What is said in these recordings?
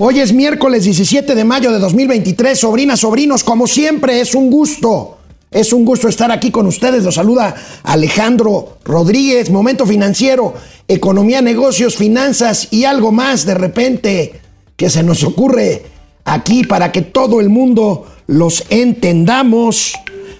Hoy es miércoles 17 de mayo de 2023. Sobrinas, sobrinos, como siempre, es un gusto. Es un gusto estar aquí con ustedes. Los saluda Alejandro Rodríguez. Momento financiero, economía, negocios, finanzas y algo más de repente que se nos ocurre aquí para que todo el mundo los entendamos.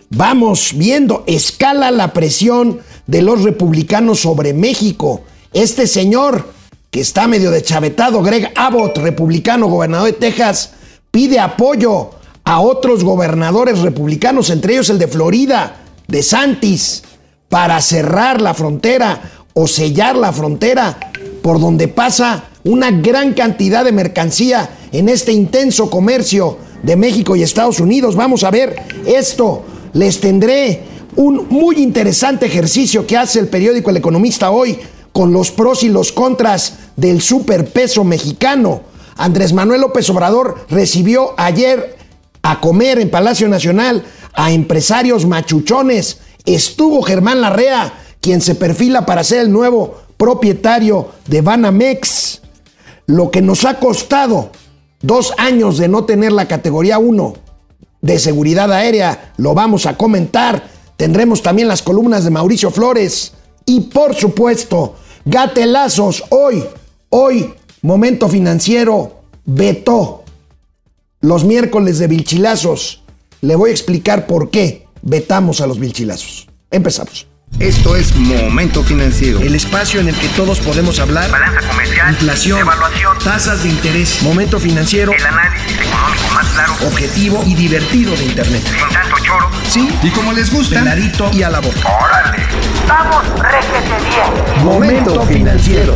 Vamos viendo, escala la presión de los republicanos sobre México. Este señor que está medio deschavetado, Greg Abbott, republicano, gobernador de Texas, pide apoyo a otros gobernadores republicanos, entre ellos el de Florida, de Santis, para cerrar la frontera o sellar la frontera por donde pasa una gran cantidad de mercancía en este intenso comercio de México y Estados Unidos. Vamos a ver esto. Les tendré un muy interesante ejercicio que hace el periódico El Economista hoy con los pros y los contras del superpeso mexicano. Andrés Manuel López Obrador recibió ayer a comer en Palacio Nacional a empresarios machuchones. Estuvo Germán Larrea, quien se perfila para ser el nuevo propietario de Banamex. Lo que nos ha costado dos años de no tener la categoría 1 de seguridad aérea, lo vamos a comentar. Tendremos también las columnas de Mauricio Flores y por supuesto Gatelazos, hoy, hoy, momento financiero, vetó los miércoles de Vilchilazos. Le voy a explicar por qué vetamos a los Vilchilazos. Empezamos. Esto es Momento Financiero. El espacio en el que todos podemos hablar. Balanza comercial. Inflación. Evaluación. Tasas de interés. Momento financiero. El análisis económico más claro. Objetivo y divertido de Internet. Sin tanto choro. Sí. Y como les gusta, Peladito y a la boca. ¡Órale! ¡Vamos, réjete bien! Momento financiero.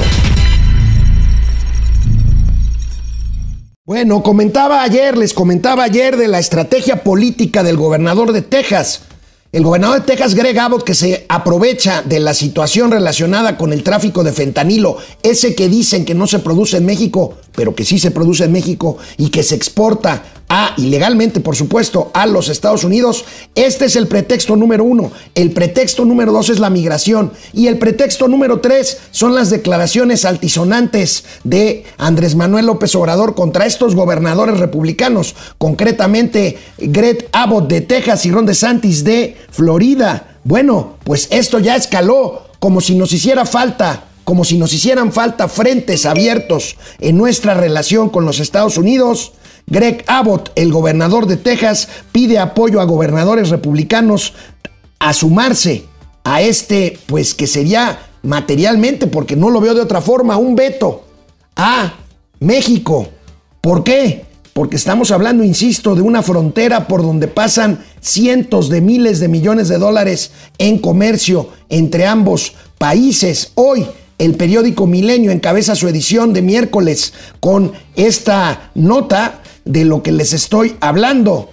Bueno, comentaba ayer, les comentaba ayer de la estrategia política del gobernador de Texas. El gobernador de Texas, Greg Abbott, que se aprovecha de la situación relacionada con el tráfico de fentanilo, ese que dicen que no se produce en México, pero que sí se produce en México y que se exporta a, ilegalmente por supuesto, a los Estados Unidos, este es el pretexto número uno. El pretexto número dos es la migración. Y el pretexto número tres son las declaraciones altisonantes de Andrés Manuel López Obrador contra estos gobernadores republicanos, concretamente Greg Abbott de Texas y Ron DeSantis de Florida. Bueno, pues esto ya escaló como si nos hiciera falta como si nos hicieran falta frentes abiertos en nuestra relación con los Estados Unidos, Greg Abbott, el gobernador de Texas, pide apoyo a gobernadores republicanos a sumarse a este, pues que sería materialmente, porque no lo veo de otra forma, un veto a México. ¿Por qué? Porque estamos hablando, insisto, de una frontera por donde pasan cientos de miles de millones de dólares en comercio entre ambos países. Hoy el periódico Milenio encabeza su edición de miércoles con esta nota de lo que les estoy hablando.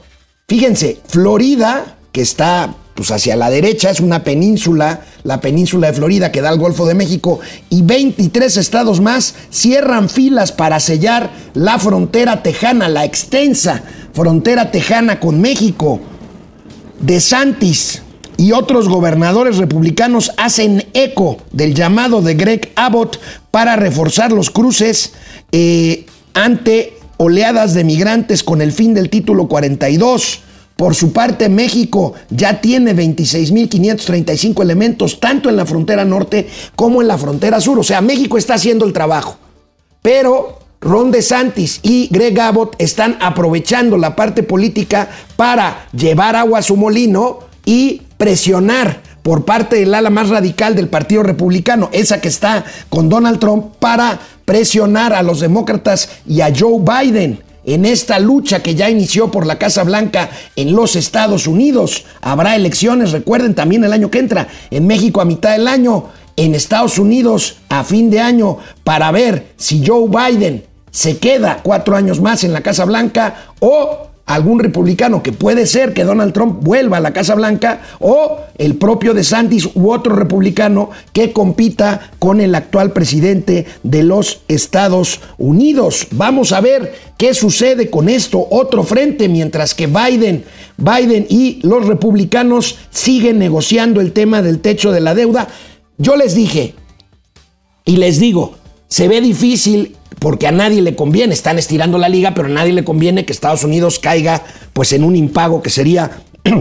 Fíjense, Florida, que está pues hacia la derecha, es una península, la península de Florida que da al Golfo de México, y 23 estados más cierran filas para sellar la frontera tejana, la extensa frontera tejana con México. De Santis, y otros gobernadores republicanos hacen eco del llamado de Greg Abbott para reforzar los cruces eh, ante oleadas de migrantes con el fin del título 42. Por su parte, México ya tiene 26.535 elementos, tanto en la frontera norte como en la frontera sur. O sea, México está haciendo el trabajo. Pero Ron DeSantis y Greg Abbott están aprovechando la parte política para llevar agua a su molino y presionar por parte del ala más radical del Partido Republicano, esa que está con Donald Trump, para presionar a los demócratas y a Joe Biden en esta lucha que ya inició por la Casa Blanca en los Estados Unidos. Habrá elecciones, recuerden, también el año que entra, en México a mitad del año, en Estados Unidos a fin de año, para ver si Joe Biden se queda cuatro años más en la Casa Blanca o algún republicano, que puede ser que Donald Trump vuelva a la Casa Blanca, o el propio DeSantis u otro republicano que compita con el actual presidente de los Estados Unidos. Vamos a ver qué sucede con esto, otro frente, mientras que Biden, Biden y los republicanos siguen negociando el tema del techo de la deuda. Yo les dije y les digo, se ve difícil porque a nadie le conviene, están estirando la liga, pero a nadie le conviene que Estados Unidos caiga pues en un impago que sería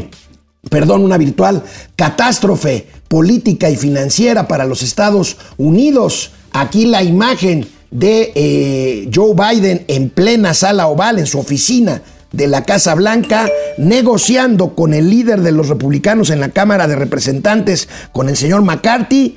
perdón, una virtual catástrofe política y financiera para los Estados Unidos. Aquí la imagen de eh, Joe Biden en plena sala oval, en su oficina de la Casa Blanca, negociando con el líder de los republicanos en la Cámara de Representantes, con el señor McCarthy,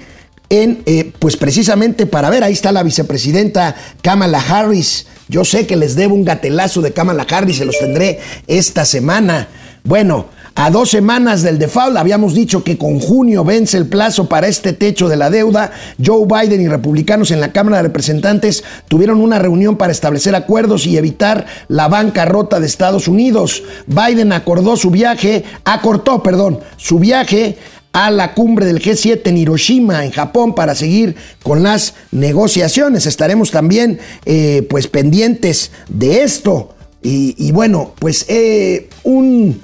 en, eh, pues precisamente para ver, ahí está la vicepresidenta Kamala Harris. Yo sé que les debo un gatelazo de Kamala Harris, se los tendré esta semana. Bueno, a dos semanas del default, habíamos dicho que con junio vence el plazo para este techo de la deuda. Joe Biden y republicanos en la Cámara de Representantes tuvieron una reunión para establecer acuerdos y evitar la bancarrota de Estados Unidos. Biden acordó su viaje, acortó, perdón, su viaje a la cumbre del G7 en Hiroshima, en Japón, para seguir con las negociaciones. Estaremos también eh, pues pendientes de esto. Y, bueno, pues eh, un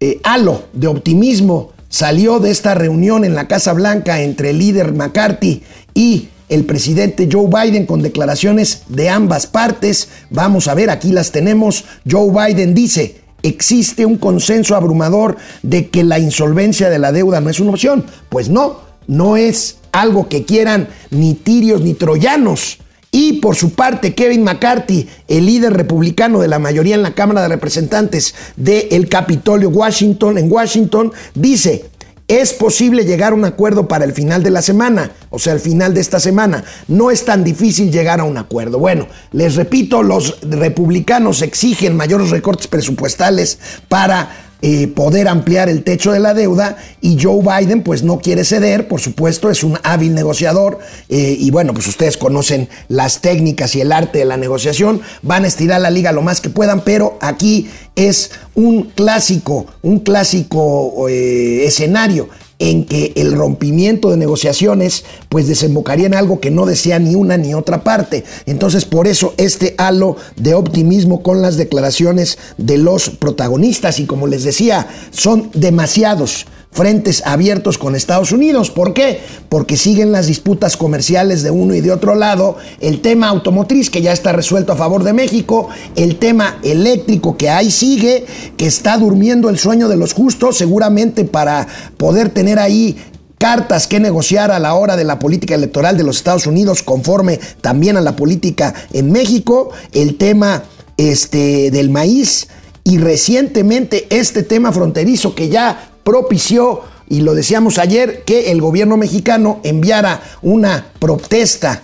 eh, halo de optimismo salió de esta reunión en la Casa Blanca entre el líder McCarthy y el presidente Joe Biden con declaraciones de ambas partes. Vamos a ver, aquí las tenemos. Joe Biden dice, existe un consenso abrumador de que la insolvencia de la deuda no es una opción. Pues no, no es algo que quieran ni tirios ni troyanos. Y por su parte, Kevin McCarthy, el líder republicano de la mayoría en la Cámara de Representantes del Capitolio Washington, en Washington, dice, es posible llegar a un acuerdo para el final de la semana, o sea, el final de esta semana. No es tan difícil llegar a un acuerdo. Bueno, les repito, los republicanos exigen mayores recortes presupuestales para eh, poder ampliar el techo de la deuda y Joe Biden pues no quiere ceder, por supuesto, es un hábil negociador eh, y bueno, pues ustedes conocen las técnicas y el arte de la negociación, van a estirar la liga lo más que puedan, pero aquí es un clásico, un clásico eh, escenario en que el rompimiento de negociaciones pues desembocaría en algo que no desea ni una ni otra parte. Entonces por eso este halo de optimismo con las declaraciones de los protagonistas y como les decía, son demasiados frentes abiertos con Estados Unidos. ¿Por qué? Porque siguen las disputas comerciales de uno y de otro lado, el tema automotriz que ya está resuelto a favor de México, el tema eléctrico que ahí sigue, que está durmiendo el sueño de los justos, seguramente para poder tener ahí cartas que negociar a la hora de la política electoral de los Estados Unidos conforme también a la política en México, el tema este, del maíz y recientemente este tema fronterizo que ya propició, y lo decíamos ayer, que el gobierno mexicano enviara una protesta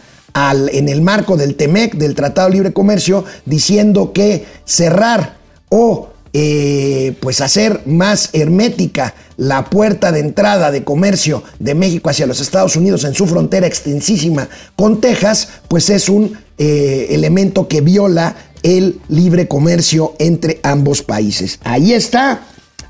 en el marco del TEMEC, del Tratado de Libre Comercio, diciendo que cerrar o eh, pues hacer más hermética la puerta de entrada de comercio de México hacia los Estados Unidos en su frontera extensísima con Texas, pues es un eh, elemento que viola el libre comercio entre ambos países. Ahí está,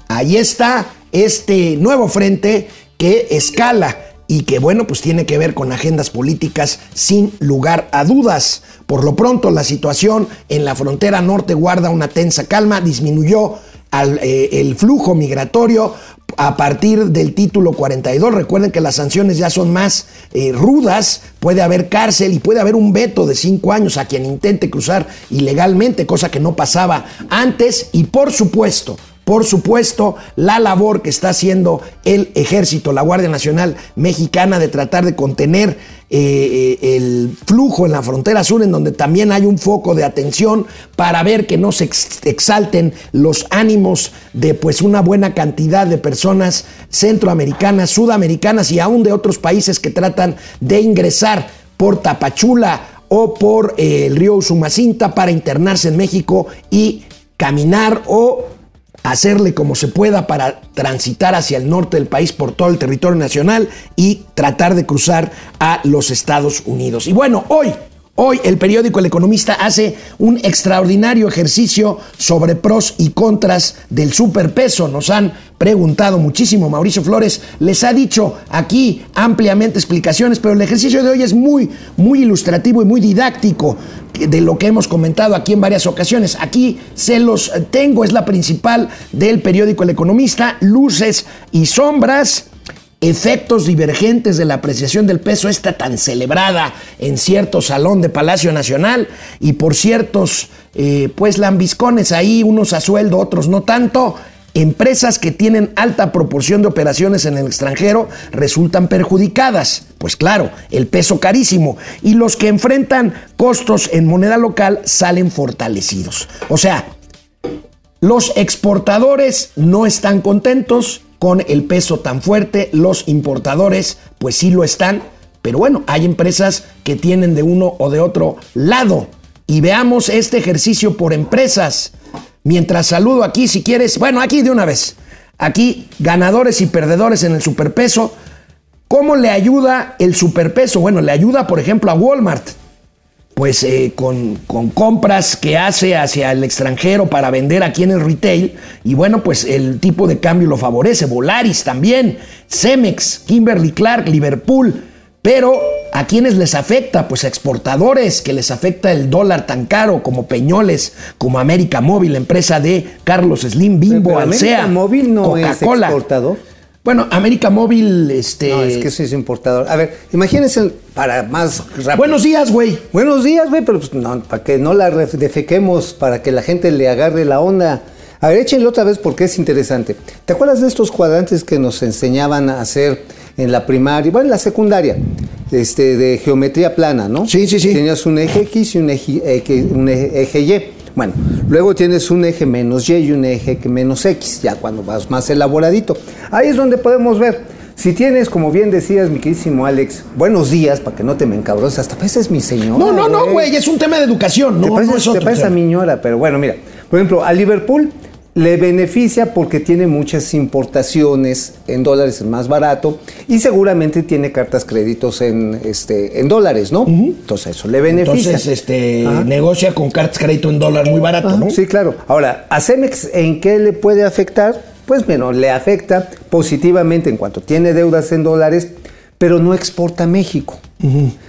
ahí está este nuevo frente que escala y que bueno, pues tiene que ver con agendas políticas sin lugar a dudas. Por lo pronto la situación en la frontera norte guarda una tensa calma, disminuyó eh, el flujo migratorio a partir del título 42. Recuerden que las sanciones ya son más eh, rudas, puede haber cárcel y puede haber un veto de cinco años a quien intente cruzar ilegalmente, cosa que no pasaba antes. Y por supuesto, por supuesto, la labor que está haciendo el ejército, la Guardia Nacional Mexicana de tratar de contener eh, eh, el flujo en la frontera sur, en donde también hay un foco de atención para ver que no se exalten los ánimos de pues una buena cantidad de personas centroamericanas, sudamericanas y aún de otros países que tratan de ingresar por Tapachula o por eh, el río Sumacinta para internarse en México y caminar o hacerle como se pueda para transitar hacia el norte del país por todo el territorio nacional y tratar de cruzar a los Estados Unidos. Y bueno, hoy Hoy el periódico El Economista hace un extraordinario ejercicio sobre pros y contras del superpeso. Nos han preguntado muchísimo. Mauricio Flores les ha dicho aquí ampliamente explicaciones, pero el ejercicio de hoy es muy, muy ilustrativo y muy didáctico de lo que hemos comentado aquí en varias ocasiones. Aquí se los tengo, es la principal del periódico El Economista, luces y sombras efectos divergentes de la apreciación del peso, esta tan celebrada en cierto salón de Palacio Nacional y por ciertos, eh, pues, lambiscones ahí, unos a sueldo, otros no tanto, empresas que tienen alta proporción de operaciones en el extranjero resultan perjudicadas. Pues claro, el peso carísimo. Y los que enfrentan costos en moneda local salen fortalecidos. O sea, los exportadores no están contentos con el peso tan fuerte, los importadores pues sí lo están, pero bueno, hay empresas que tienen de uno o de otro lado. Y veamos este ejercicio por empresas. Mientras saludo aquí, si quieres, bueno, aquí de una vez. Aquí, ganadores y perdedores en el superpeso. ¿Cómo le ayuda el superpeso? Bueno, le ayuda, por ejemplo, a Walmart pues eh, con, con, compras que hace hacia el extranjero para vender aquí en el retail. Y bueno, pues el tipo de cambio lo favorece. Volaris también, Cemex, Kimberly Clark, Liverpool. Pero ¿a quiénes les afecta? Pues a exportadores, que les afecta el dólar tan caro como Peñoles, como América Móvil, empresa de Carlos Slim, Bimbo, Alsea, Móvil no es Coca-Cola. exportador. Bueno, América Móvil, este... No, es que eso es importador. A ver, imagínense para más rápido. Buenos días, güey. Buenos días, güey, pero pues no, para que no la defequemos, para que la gente le agarre la onda. A ver, échenle otra vez porque es interesante. ¿Te acuerdas de estos cuadrantes que nos enseñaban a hacer en la primaria, bueno, en la secundaria, este, de geometría plana, ¿no? Sí, sí, sí. Tenías un eje X y un eje, eje- un eje- eje Y. Bueno, luego tienes un eje menos Y y un eje que menos X, ya cuando vas más elaboradito. Ahí es donde podemos ver. Si tienes, como bien decías, mi queridísimo Alex, buenos días, para que no te me encabrones, hasta pareces mi señora. No, no, no, güey, es un tema de educación. Te No, pareces, no es te otro pareces a pero bueno, mira. Por ejemplo, a Liverpool le beneficia porque tiene muchas importaciones en dólares, es más barato, y seguramente tiene cartas créditos en, este, en dólares, ¿no? Entonces eso le beneficia. Entonces, este, Ajá. negocia con cartas crédito en dólar muy barato, ¿no? Sí, claro. Ahora, a Cemex, ¿en qué le puede afectar? Pues bueno, le afecta positivamente en cuanto tiene deudas en dólares, pero no exporta a México.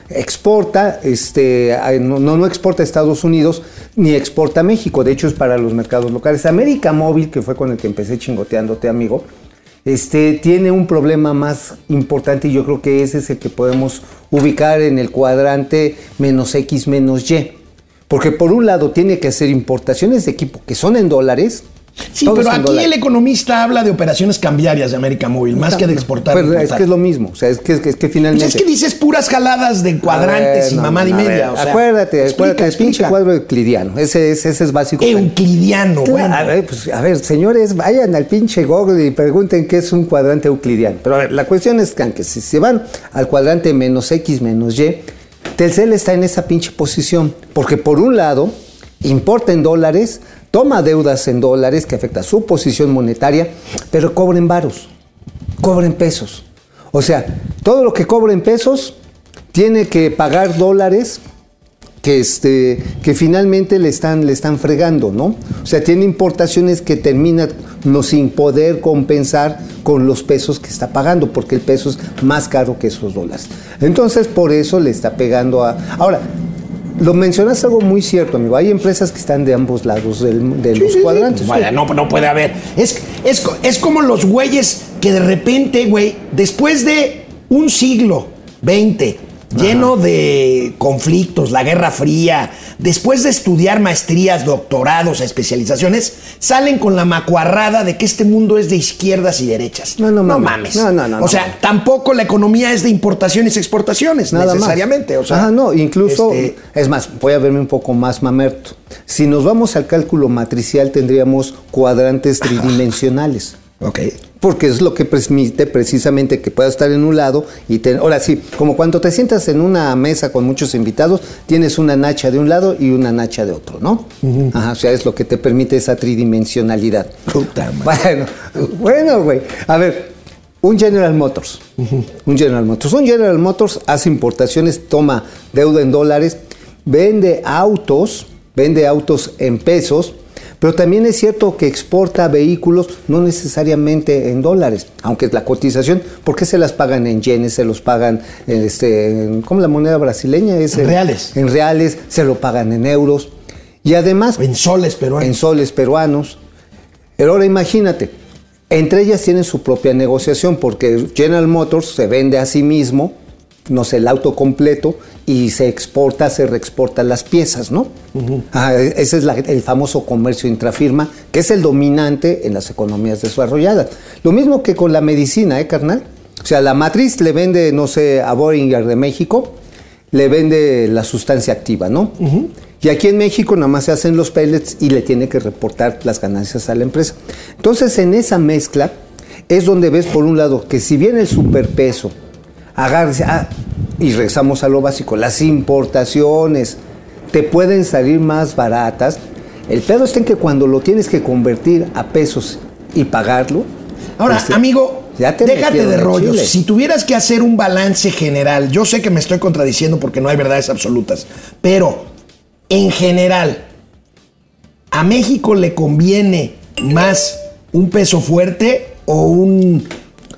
Exporta, este, no no exporta a Estados Unidos ni exporta a México. De hecho, es para los mercados locales. América Móvil, que fue con el que empecé chingoteándote, amigo, este, tiene un problema más importante y yo creo que ese es el que podemos ubicar en el cuadrante menos X menos Y. Porque por un lado tiene que hacer importaciones de equipo que son en dólares. Sí, todos pero aquí el economista habla de operaciones cambiarias de América Móvil, más que de exportar. Pero es que es lo mismo. O sea, es que, es que, es que Pues finalmente. es que dices puras jaladas de cuadrantes y ver, mamá no, y a media. ver, o sea, acuérdate, explica, acuérdate, el pinche cuadro euclidiano. Ese es, ese es básico. Euclidiano, Claro, bueno. A ver, pues, a ver, señores, vayan al pinche Google y pregunten qué es un cuadrante euclidiano. Pero a ver, la cuestión es que aunque si se van al cuadrante menos X menos Y, Telcel está en esa pinche posición. Porque por un lado, importa en dólares, toma deudas en dólares que afecta su posición monetaria, pero cobra en varos, cobra en pesos. O sea, todo lo que cobra en pesos tiene que pagar dólares que, este, que finalmente le están, le están fregando, ¿no? O sea, tiene importaciones que terminan no sin poder compensar con los pesos que está pagando, porque el peso es más caro que esos dólares. Entonces, por eso le está pegando a... Ahora, lo mencionaste algo muy cierto, amigo. Hay empresas que están de ambos lados del- de los cuadrantes. Vaya, no, no puede haber. Es, es, co- es como los güeyes que de repente, güey, después de un siglo, 20, lleno de conflictos, la Guerra Fría, después de estudiar maestrías, doctorados, especializaciones, salen con la macuarrada de que este mundo es de izquierdas y derechas. No, no mames. No, no, no, O no sea, mames. tampoco la economía es de importaciones y exportaciones, Nada necesariamente. Más. O sea, Ajá, no, incluso, este, es más, voy a verme un poco más mamerto. Si nos vamos al cálculo matricial, tendríamos cuadrantes tridimensionales. ok. Porque es lo que permite precisamente que puedas estar en un lado y te- ahora sí, como cuando te sientas en una mesa con muchos invitados, tienes una nacha de un lado y una nacha de otro, ¿no? Ajá, o sea, es lo que te permite esa tridimensionalidad. Puta madre. Bueno, bueno, güey. A ver, un General Motors. Un General Motors. Un General Motors hace importaciones, toma deuda en dólares, vende autos, vende autos en pesos, pero también es cierto que exporta vehículos no necesariamente en dólares, aunque la cotización, ¿por qué se las pagan en yenes? Se los pagan en este, en- ¿cómo la moneda brasileña? Es En reales. En reales, se lo pagan en euros. Y además, En soles peruanos. en soles peruanos. Pero ahora imagínate, Entre ellas tienen su propia negociación porque General Motors se vende a sí mismo, no sé, el auto completo y se exporta, se reexporta las piezas, ¿no? Ah, ese es la- el famoso comercio intrafirma, que es el dominante en las economías desarrolladas. Lo mismo que con la medicina, ¿eh, carnal? O sea, la matriz le vende, no sé, a Boehringer de México, le vende la sustancia activa, ¿no? Y aquí en México nada más se hacen los pellets y le tiene que reportar las ganancias a la empresa. Entonces, en esa mezcla es donde ves, por un lado, que si bien el superpeso agárrese, ah, y regresamos a lo básico, las importaciones te pueden salir más baratas, el pedo está en que cuando lo tienes que convertir a pesos y pagarlo. Ahora, este, amigo, ya te déjate de rollos. chile. Si tuvieras que hacer un balance general, yo sé que me estoy contradiciendo porque no hay verdades absolutas, pero en general, ¿a México le conviene más un peso fuerte o un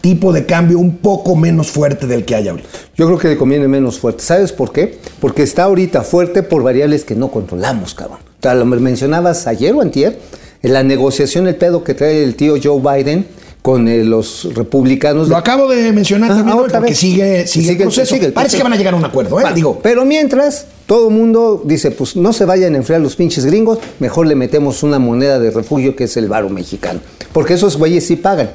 tipo de cambio un poco menos fuerte del que hay ahorita? Yo creo que le conviene menos fuerte. ¿Sabes por qué? Porque está ahorita fuerte por variables que no controlamos, cabrón. O sea, lo mencionabas ayer o antier, en la negociación, el pedo que trae el tío Joe Biden con eh, los republicanos. Lo de- acabo de mencionar Ah, también hoy porque vez. sigue, sigue, Sigue- el proceso. sigue el Parece que van a llegar a un acuerdo, ¿eh? Va, Digo, Pero mientras, todo el mundo dice, pues no se vayan a enfriar los pinches gringos, mejor le metemos una moneda de refugio que es el varo mexicano. Porque esos güeyes sí pagan.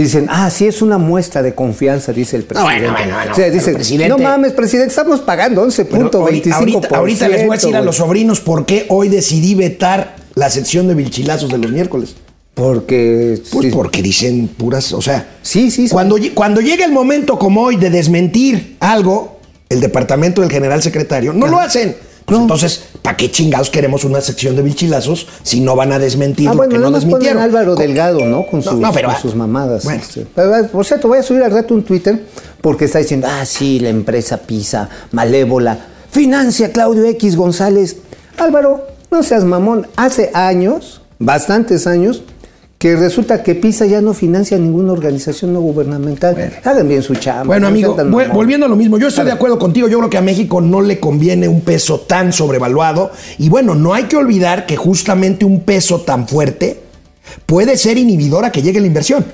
Dicen, ah, sí es una muestra de confianza, dice el No, bueno, presidente. bueno, bueno, O sea, pero dicen, presidente- no mames, presidente, estamos pagando Pero 11.25%. ahorita, ahorita les voy a decir a güey". los sobrinos por qué hoy decidí vetar la sección de vilchilazos de los miércoles. Porque... Pues sí, porque dicen puras, o sea, Sí, sí, sí. Cuando, cuando llega el momento como hoy de desmentir algo, el departamento del general secretario no lo hacen. Pues entonces, ¿para qué chingados queremos una sección de vilchilazos si no van a desmentir Ah, lo bueno, que no ponen desmintieron? Álvaro Delgado, ¿no? Con No, sus, no, pero, con sus mamadas. bueno. Pero, ah, por cierto, voy a subir al rato un Twitter porque está diciendo, ah, sí, la empresa PISA, malévola, financia Claudio X González. Álvaro, no seas mamón. Hace años, bastantes años, que resulta que PISA ya no financia ninguna organización no gubernamental. Hagan bien su chamba. Bueno, no amigo, volviendo a lo mismo, yo estoy de acuerdo contigo. Yo creo que a México no le conviene un peso tan sobrevaluado. Y bueno, no hay que olvidar que justamente un peso tan fuerte puede ser inhibidor a que llegue la inversión.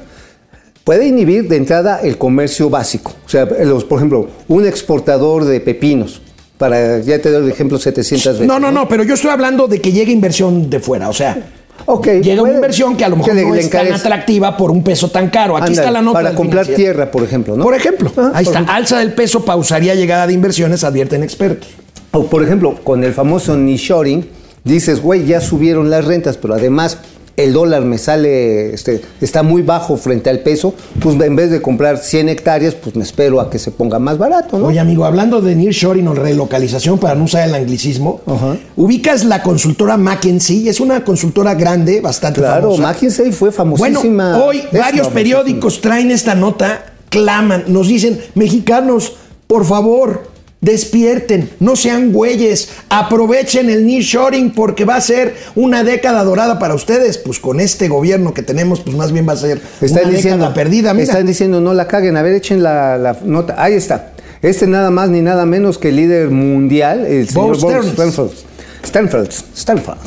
Puede inhibir de entrada el comercio básico. O sea, los, por ejemplo, un exportador de pepinos. Para, ya te doy el ejemplo 700 veces. No, no, no, pero yo estoy hablando de que llegue inversión de fuera. O sea, Ok, llega una inversión que a lo mejor le- no es tan atractiva por un peso tan caro. Aquí está la nota. Para comprar financiero. tierra, por ejemplo, ¿no? Por ejemplo, Ah, ahí por está. ejemplo. Alza del peso pausaría llegada de inversiones, advierten expertos. O por ejemplo, con el famoso nearshoring, dices, güey, ya subieron las rentas, pero además el dólar me sale, este, está muy bajo frente al peso, pues en vez de comprar 100 hectáreas, pues me espero a que se ponga más barato, ¿no? Oye, amigo, hablando de nearshoring o relocalización, para no usar el anglicismo, ubicas la consultora McKinsey, es una consultora grande, bastante claro, famosa. McKinsey fue famosísima. Bueno, hoy varios periódicos traen esta nota, claman, nos dicen, mexicanos, por favor, despierten, no sean güeyes, aprovechen el nearshoring porque va a ser una década dorada para ustedes. Pues con este gobierno que tenemos, pues más bien va a ser Están una diciendo, década perdida. Mira. están diciendo, no la caguen. A ver, echen la, la nota. Ahí está. Este nada más ni nada menos que el líder mundial, el Bob señor Bob. Stanford. Stanford. Stanford.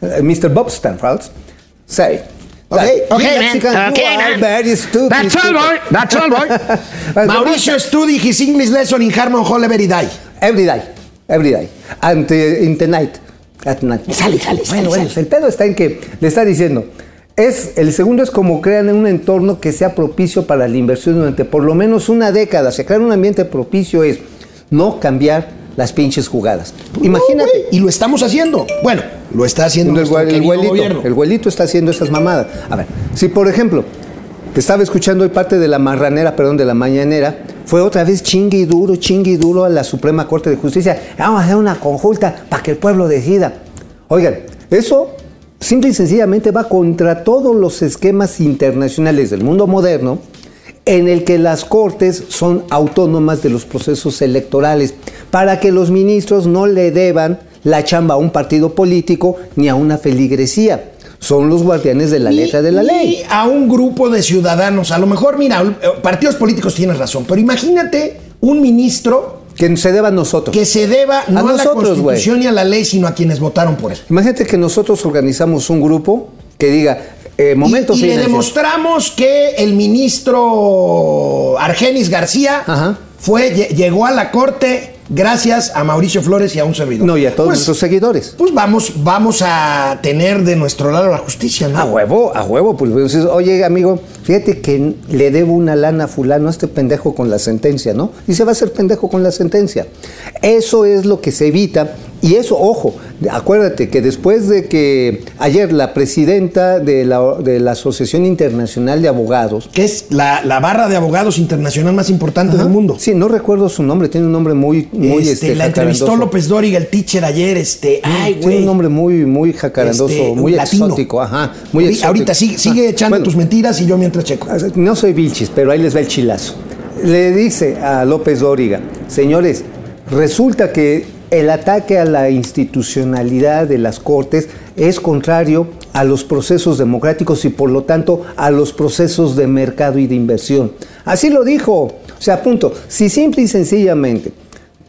eh, Mr. Bob Stanford. Say. Okay, okay, you man. Okay, man. very stupid That's all, boy. That's all, boy. Mauricio study his English lesson in Harmon Hall every day. Every day, every day. And uh, in the night. At night. Sale, sale, sale, Bueno, bueno, sale. el pedo está en que le está diciendo. Es, el segundo es como crean un entorno que sea propicio para la inversión durante por lo menos una década. O sea, crear un ambiente propicio es no cambiar las pinches jugadas. Imagínate. No, y lo estamos haciendo. Bueno, lo está haciendo el, el gobierno. el güelito está haciendo esas mamadas. A ver, si por ejemplo, te estaba escuchando hoy parte de la marranera, perdón, de la mañanera, fue otra vez chingue y duro, chingue y duro a la Suprema Corte de Justicia. Vamos a hacer una consulta para que el pueblo decida. Oigan, eso simple y sencillamente va contra todos los esquemas internacionales del mundo moderno en el que las cortes son autónomas de los procesos electorales, para que los ministros no le deban la chamba a un partido político ni a una feligresía. Son los guardianes de la letra de la Y ley. a un grupo de ciudadanos. A lo mejor, mira, eh, partidos políticos tienes razón, pero imagínate un ministro Que se deba a nosotros. que se deba no a, la nosotros, Constitución ni a la ley, sino a quienes votaron por él. Imagínate que nosotros organizamos un grupo que diga, Eh, momento y, y le demostramos que el ministro Argenis García Ajá. fue, lle- llegó a la corte gracias a Mauricio Flores y a un servidor. No, y a todos Pues, nuestros seguidores. Pues vamos, vamos a tener de nuestro lado la justicia, ¿no? A huevo, a huevo, pues dices, oye amigo, fíjate que le debo una lana a fulano a este pendejo con la sentencia, ¿no? Y se va a hacer pendejo con la sentencia. Eso es lo que se evita. Y eso, ojo, acuérdate que después de que ayer la presidenta de la, de la Asociación Internacional de Abogados, Que es la, la barra de abogados internacional más importante del mundo. sí, no recuerdo su nombre, tiene un nombre muy, muy Este, este, la entrevistó. López Dóriga, el teacher, ayer. Este, ay, Tiene un nombre muy, muy jacarandoso, Este, muy latino. exótico, ajá, muy Ahorita- exótico. Ahorita sigue, sigue Ah, echando bueno, tus mentiras y yo mientras checo. No soy Vilchis, pero ahí les va el chilazo. Le dice a López Dóriga, señores, resulta que el ataque a la institucionalidad de las Cortes es contrario a los procesos democráticos y por lo tanto a los procesos de mercado y de inversión. Así lo dijo. O sea, punto. Si simple y sencillamente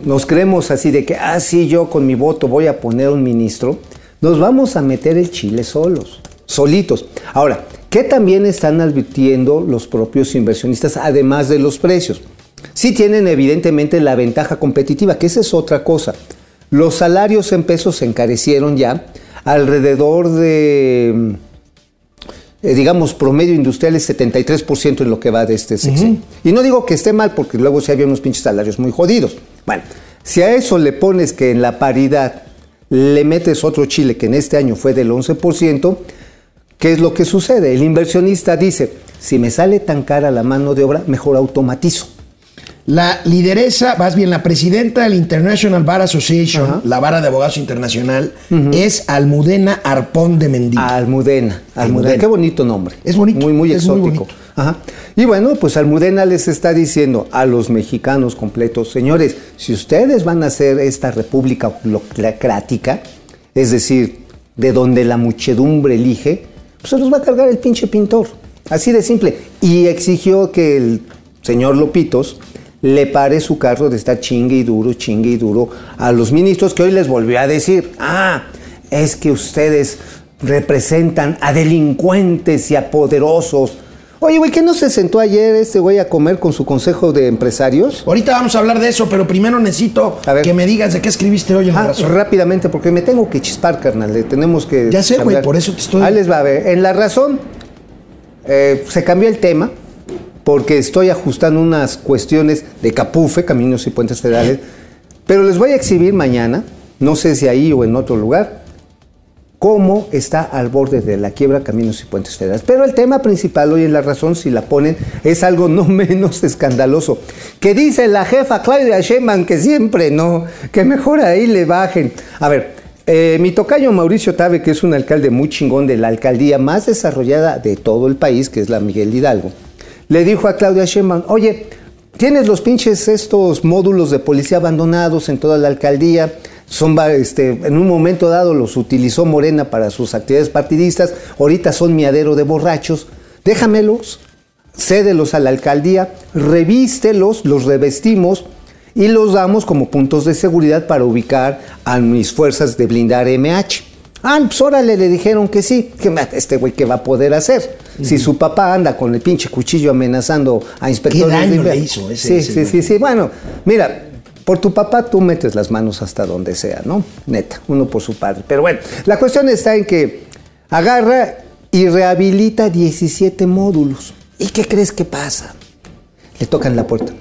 nos creemos así de que, ah, sí, yo con mi voto voy a poner un ministro, nos vamos a meter el chile solos, solitos. Ahora, ¿qué también están advirtiendo los propios inversionistas, además de los precios? Sí tienen evidentemente la ventaja competitiva, que esa es otra cosa. Los salarios en pesos se encarecieron ya alrededor de eh, digamos, promedio industrial es 73% en lo que va de este sexenio. Y no digo que esté mal, porque luego sí había unos pinches salarios muy jodidos. Bueno, si a eso le pones que en la paridad le metes otro chile que en este año fue del 11%, ¿qué es lo que sucede? El inversionista dice, si me sale tan cara la mano de obra, mejor automatizo. La lideresa, más bien la presidenta del International Bar Association, Ajá. la vara de abogados internacional, es Almudena Arpón de Mendía. Almudena, Almudena, Almudena. qué bonito nombre. Es bonito, Muy, muy exótico. bonito. Ajá. Y bueno, pues Almudena les está diciendo a los mexicanos completos, señores, si ustedes van a hacer esta república oclocrática, es decir, de donde la muchedumbre elige, pues se los va a cargar el pinche pintor. Así de simple. Y exigió que el señor Lopitos le pare su carro de estar chingue y duro, chingue y duro a los ministros que hoy les volvió a decir, ah, es que ustedes representan a delincuentes y a poderosos. Oye, güey, ¿qué no se sentó ayer este güey a comer con su consejo de empresarios? Ahorita vamos a hablar de eso, pero primero necesito A ver. que me digas de qué escribiste hoy en la Ah, razón. rápidamente, porque me tengo que chispar, carnal. le Tenemos que. Ya sé, güey, por eso te estoy- Ahí les va a ver. En la razón, eh, se cambió el tema, porque estoy ajustando unas cuestiones de Capufe, Caminos y Puentes Federales, pero les voy a exhibir mañana, no sé si ahí o en otro lugar, cómo está al borde de la quiebra Caminos y Puentes Federales. Pero el tema principal hoy en la razón, si la ponen, es algo no menos escandaloso. Que dice la jefa Claudia Sheinbaum que siempre no, que mejor ahí le bajen. A ver, eh, mi tocayo Mauricio Tabe, que es un alcalde muy chingón de la alcaldía más desarrollada de todo el país, que es la Miguel Hidalgo, le dijo a Claudia Sheinbaum, oye, tienes los pinches estos módulos de policía abandonados en toda la alcaldía, son este, en un momento dado los utilizó Morena para sus actividades partidistas, ahorita son miadero de borrachos, déjamelos, cédelos a la alcaldía, revístelos, los revestimos y los damos como puntos de seguridad para ubicar a mis fuerzas de blindar MH. Ah, pues órale, le dijeron que sí. Que este güey, ¿qué va a poder hacer? Si su papá anda con el pinche cuchillo amenazando a inspectores daño de le hizo ese- Sí, ese sí, sí, sí. Bueno, mira, por tu papá tú metes las manos hasta donde sea, ¿no? Neta, uno por su padre. Pero bueno, la cuestión está en que agarra y rehabilita 17 módulos. ¿Y qué crees que pasa? Le tocan la puerta.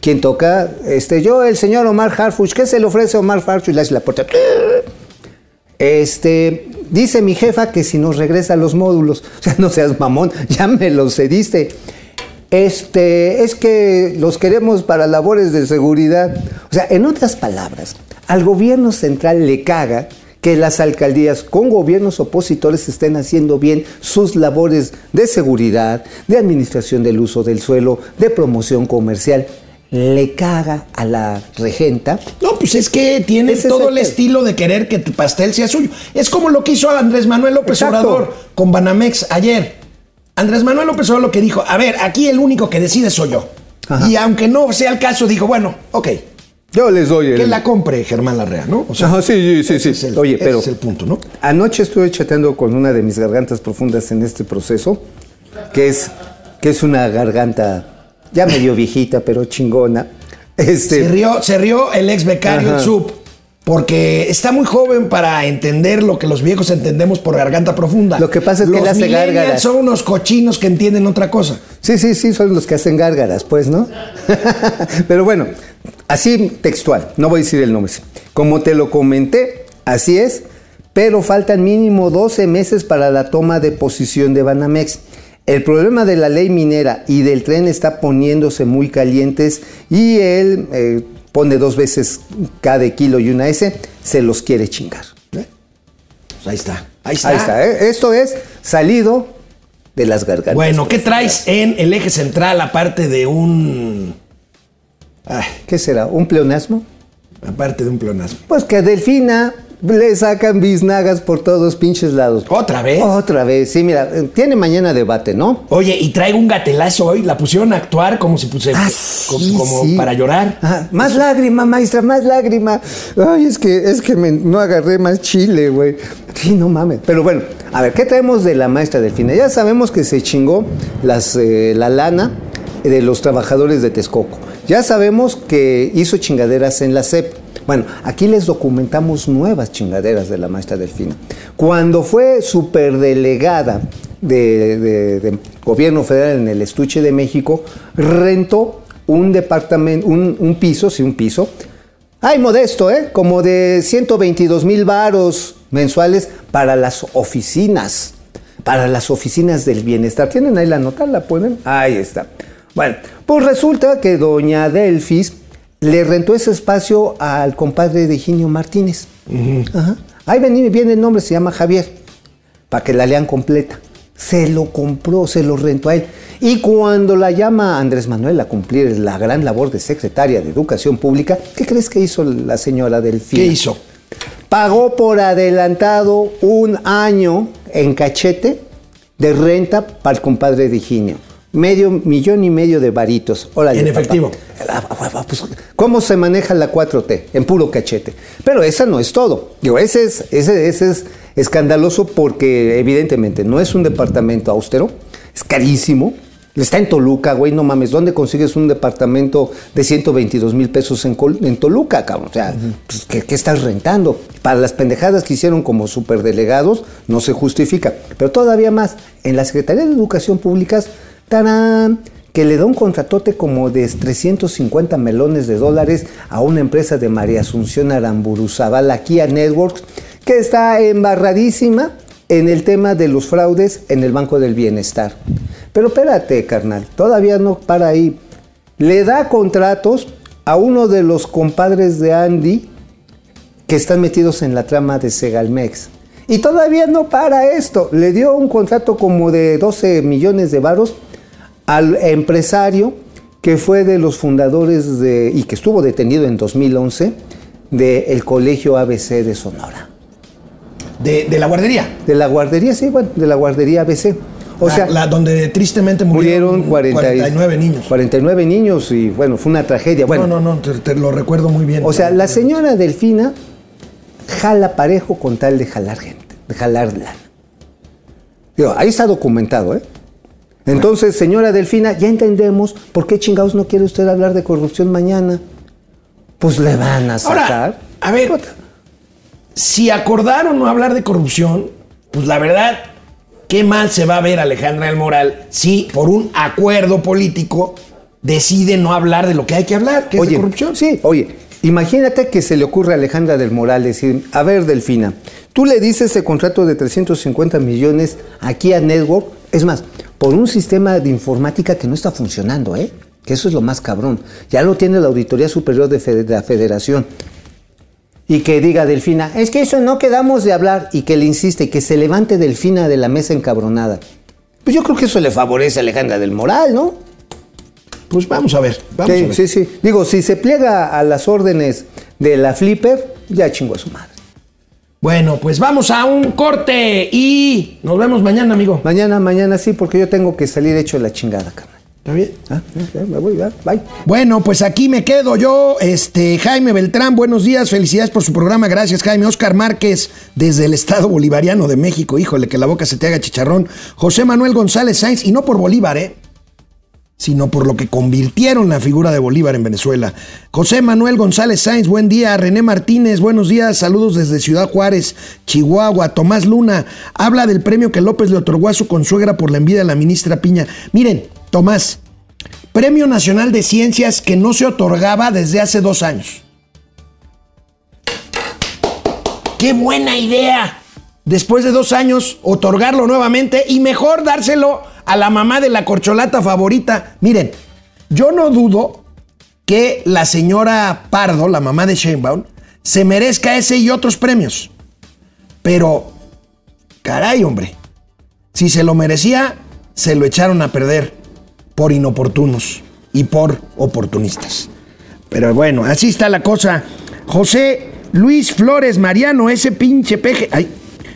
¿Quién toca? Este, yo, el señor Omar Harfuch. ¿Qué se le ofrece a Omar Harfuch? Le hace la puerta. Este, dice mi jefa que si nos regresa los módulos, o sea, no seas mamón, ya me los cediste. Este, es que los queremos para labores de seguridad. O sea, en otras palabras, al gobierno central le caga que las alcaldías con gobiernos opositores estén haciendo bien sus labores de seguridad, de administración del uso del suelo, de promoción comercial. Le caga a la regenta No, pues es que tiene Ese es todo el estilo de querer que tu pastel sea suyo. Es como lo que hizo Andrés Manuel López Exacto. Obrador con Banamex ayer. Andrés Manuel López Obrador lo que dijo, a ver, aquí el único que decide soy yo. Ajá. Y aunque no sea el caso, dijo, bueno, ok. Yo les doy el... Que la compre Germán Larrea, ¿no? O Ajá, sí, sí, sí, sí. es el- Oye, ese pero es el punto, ¿no? anoche estuve chateando con una de mis gargantas profundas en este proceso, que es, que es una garganta ya medio viejita, pero chingona. Este, Se rió, se rió el ex becario, Ajá. el sub, porque está muy joven para entender lo que los viejos entendemos por garganta profunda. Lo que pasa es que los él hace gárgaras. son unos cochinos que entienden otra cosa. Sí, sí, sí, son los que hacen gárgaras, pues, ¿no? Pero bueno, así textual, no voy a decir el nombre. Como te lo comenté, así es, pero faltan mínimo 12 meses para la toma de posición de Banamex. El problema de la ley minera y del tren está poniéndose muy calientes y él eh, pone dos veces cada kilo y una S, se los quiere chingar. Pues ahí está. Ahí está. Ahí está, ¿eh? esto es salido de las gargantas. Bueno, ¿qué traes en el eje central aparte de un. Ay, ¿Qué será? ¿Un pleonasmo? aparte de un pleonasmo? Pues que Delfina le sacan biznagas por todos pinches lados. ¿Otra vez? Otra vez, sí, mira, tiene mañana debate, ¿no? Oye, y traigo un gatelazo hoy. La pusieron a actuar como si puse. Ah, como, sí, como sí. para llorar. Ajá, más lágrima, maestra, más lágrima. Ay, es que, es que me- no agarré más chile, güey. Sí, no mames. Pero bueno, a ver, ¿qué traemos de la maestra Delfina? Ya sabemos que se chingó las, eh, la lana de los trabajadores de Texcoco. Ya sabemos que hizo chingaderas en la CEP. Bueno, aquí les documentamos nuevas chingaderas de la maestra Delfina. Cuando fue superdelegada de, gobierno federal en el estuche de México, rentó un departamento, un, un piso, sí, un piso. Ay, modesto, ¿eh? Como de 122 mil varos mensuales para las oficinas. Para las oficinas del bienestar. ¿Tienen ahí la nota? ¿La ponen? Ahí está. Bueno, pues resulta que doña Delfis le rentó ese espacio al compadre de Ginio Martínez. Ajá. Ahí viene, viene el nombre, se llama Javier. Para que la lean completa. Se lo compró, se lo rentó a él. Y cuando la llama Andrés Manuel a cumplir la gran labor de secretaria de Educación Pública, ¿qué crees que hizo la señora Delfina? ¿Qué hizo? Pagó por adelantado un año en cachete de renta para el compadre de Higinio. Medio millón y medio de varitos. Órale, En efectivo. Ah, ah, ah, pues, ¿Cómo se maneja la 4T? En puro cachete. Pero esa no es todo. Digo, ese es, ese, ese es escandaloso porque evidentemente no es un departamento austero, es carísimo. Está en Toluca, güey, no mames. ¿Dónde consigues un departamento de 122 mil pesos en, en Toluca, cabrón? O sea, pues, ¿qué, qué estás rentando? Para las pendejadas que hicieron como superdelegados, no se justifica. Pero todavía más, en la Secretaría de Educación Públicas, ¡tarán! que le da un contratote como de 350 melones de dólares a una empresa de María Asunción Aramburu Zavala, Kia Networks, que está embarradísima en el tema de los fraudes en el Banco del Bienestar. Pero espérate, carnal, todavía no para ahí. Le da contratos a uno de los compadres de Andy que están metidos en la trama de Segalmex. Y todavía no para esto. Le dio un contrato como de 12 millones de varos al empresario que fue de los fundadores de, y que estuvo detenido en 2011 del Colegio ABC de Sonora. De, de la guardería. De la guardería, sí, bueno, de la guardería ABC. O La- sea, la, donde tristemente murieron, murieron 40 y- 49 niños. 49 niños y bueno, fue una tragedia. Bueno, no, no, no, te, te lo recuerdo muy bien. O sea, la señora Delfina jala parejo con tal de jalar gente, de jalar lana. Digo, ahí está documentado, ¿eh? Entonces, señora Delfina, ya entendemos por qué chingados no quiere usted hablar de corrupción mañana. Pues le van a sacar. Ahora, a ver, si acordaron no hablar de corrupción, pues la verdad, qué mal se va a ver Alejandra del Moral si por un acuerdo político decide no hablar de lo que hay que hablar, que es de corrupción. Sí, oye, imagínate que se le ocurre a Alejandra del Moral decir, a ver, Delfina, tú le dices ese contrato de 350 millones aquí a Network, es más, por un sistema de informática que no está funcionando, ¿eh? Que eso es lo más cabrón. Ya lo tiene la Auditoría Superior de, la Federación. Y que diga Delfina, es que eso no quedamos de hablar, y que le insiste, que se levante Delfina de la mesa encabronada. Pues yo creo que eso le favorece a Alejandra del Moral, ¿no? Pues vamos a ver, vamos Sí, a ver. sí, sí. Digo, si se pliega a las órdenes de la Flipper, ya chingó a su madre. Bueno, pues vamos a un corte y nos vemos mañana, amigo. Mañana, mañana sí, porque yo tengo que salir hecho de la chingada, carnal. ¿Está bien? Ah, ya, me voy, ya, bye. Bueno, pues aquí me quedo yo, este Jaime Beltrán, buenos días, felicidades por su programa, gracias Jaime. Oscar Márquez, desde el Estado Bolivariano de México, híjole, que la boca se te haga chicharrón. José Manuel González Sainz, y no por Bolívar, ¿eh? Sino por lo que convirtieron la figura de Bolívar en Venezuela. José Manuel González Sainz, buen día. René Martínez, buenos días. Saludos desde Ciudad Juárez, Chihuahua. Tomás Luna, habla del premio que López le otorgó a su consuegra por la envidia de la ministra Piña. Miren, Tomás, Premio Nacional de Ciencias que no se otorgaba desde hace dos años. ¡Qué buena idea! Después de dos años, otorgarlo nuevamente y mejor dárselo a la mamá de la corcholata favorita. Miren, yo no dudo que la señora Pardo, la mamá de Sheinbaum, se merezca ese y otros premios. Pero, caray, hombre, si se lo merecía, se lo echaron a perder por inoportunos y por oportunistas. Pero bueno, así está la cosa. José Luis Flores Mariano, ese pinche peje. Ay,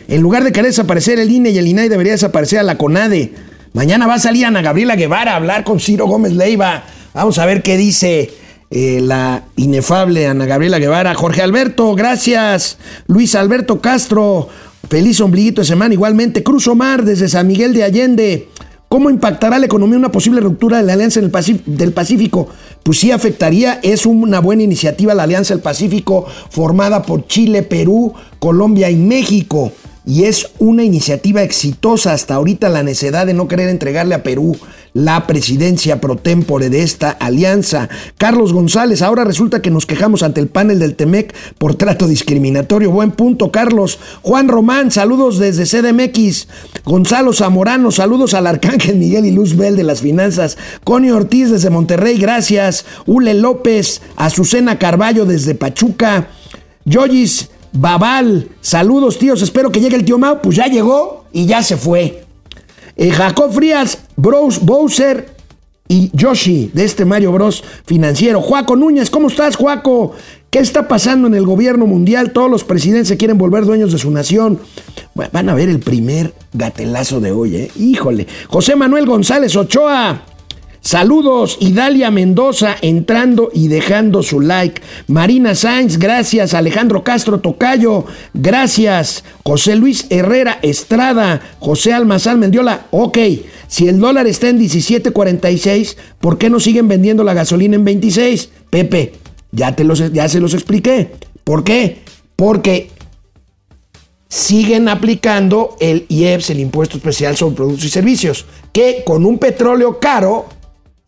en lugar de querer desaparecer el INE y el INAI debería desaparecer a la CONADE. Mañana va a salir Ana Gabriela Guevara a hablar con Ciro Gómez Leiva. Vamos a ver qué dice eh, la inefable Ana Gabriela Guevara. Jorge Alberto, gracias. Luis Alberto Castro, feliz ombliguito de semana. Igualmente, Cruz Omar desde San Miguel de Allende. ¿Cómo impactará la economía una posible ruptura de la Alianza del Pacífico? Pues sí afectaría, es una buena iniciativa la Alianza del Pacífico formada por Chile, Perú, Colombia y México y es una iniciativa exitosa hasta ahorita la necedad de no querer entregarle a Perú la presidencia pro tempore de esta alianza. Carlos González, ahora resulta que nos quejamos ante el panel del Temec por trato discriminatorio. Buen punto, Carlos. Juan Román, saludos desde CDMX. Gonzalo Zamorano, saludos al Arcángel Miguel y Luz Bell de las finanzas. Conio Ortiz desde Monterrey, gracias. Ule López, Azucena Carballo desde Pachuca. Yoyis Babal, saludos tíos, espero que llegue el tío Mau. Pues ya llegó y ya se fue. Eh, Jacob Frías, Bros, Bowser y Yoshi de este Mario Bros financiero. Juaco Núñez, ¿cómo estás, Juaco? ¿Qué está pasando en el gobierno mundial? Todos los presidentes se quieren volver dueños de su nación. Van a ver el primer gatelazo de hoy, ¿eh? Híjole. José Manuel González Ochoa. Saludos, Idalia Mendoza entrando y dejando su like. Marina Sainz, gracias. Alejandro Castro Tocayo, gracias. José Luis Herrera Estrada, José Almazán Mendiola, ok. Si el dólar está en 17.46, ¿por qué no siguen vendiendo la gasolina en 26? Pepe, ya, te los, ya se los expliqué. ¿Por qué? Porque siguen aplicando el IEPS, el Impuesto Especial sobre Productos y Servicios, que con un petróleo caro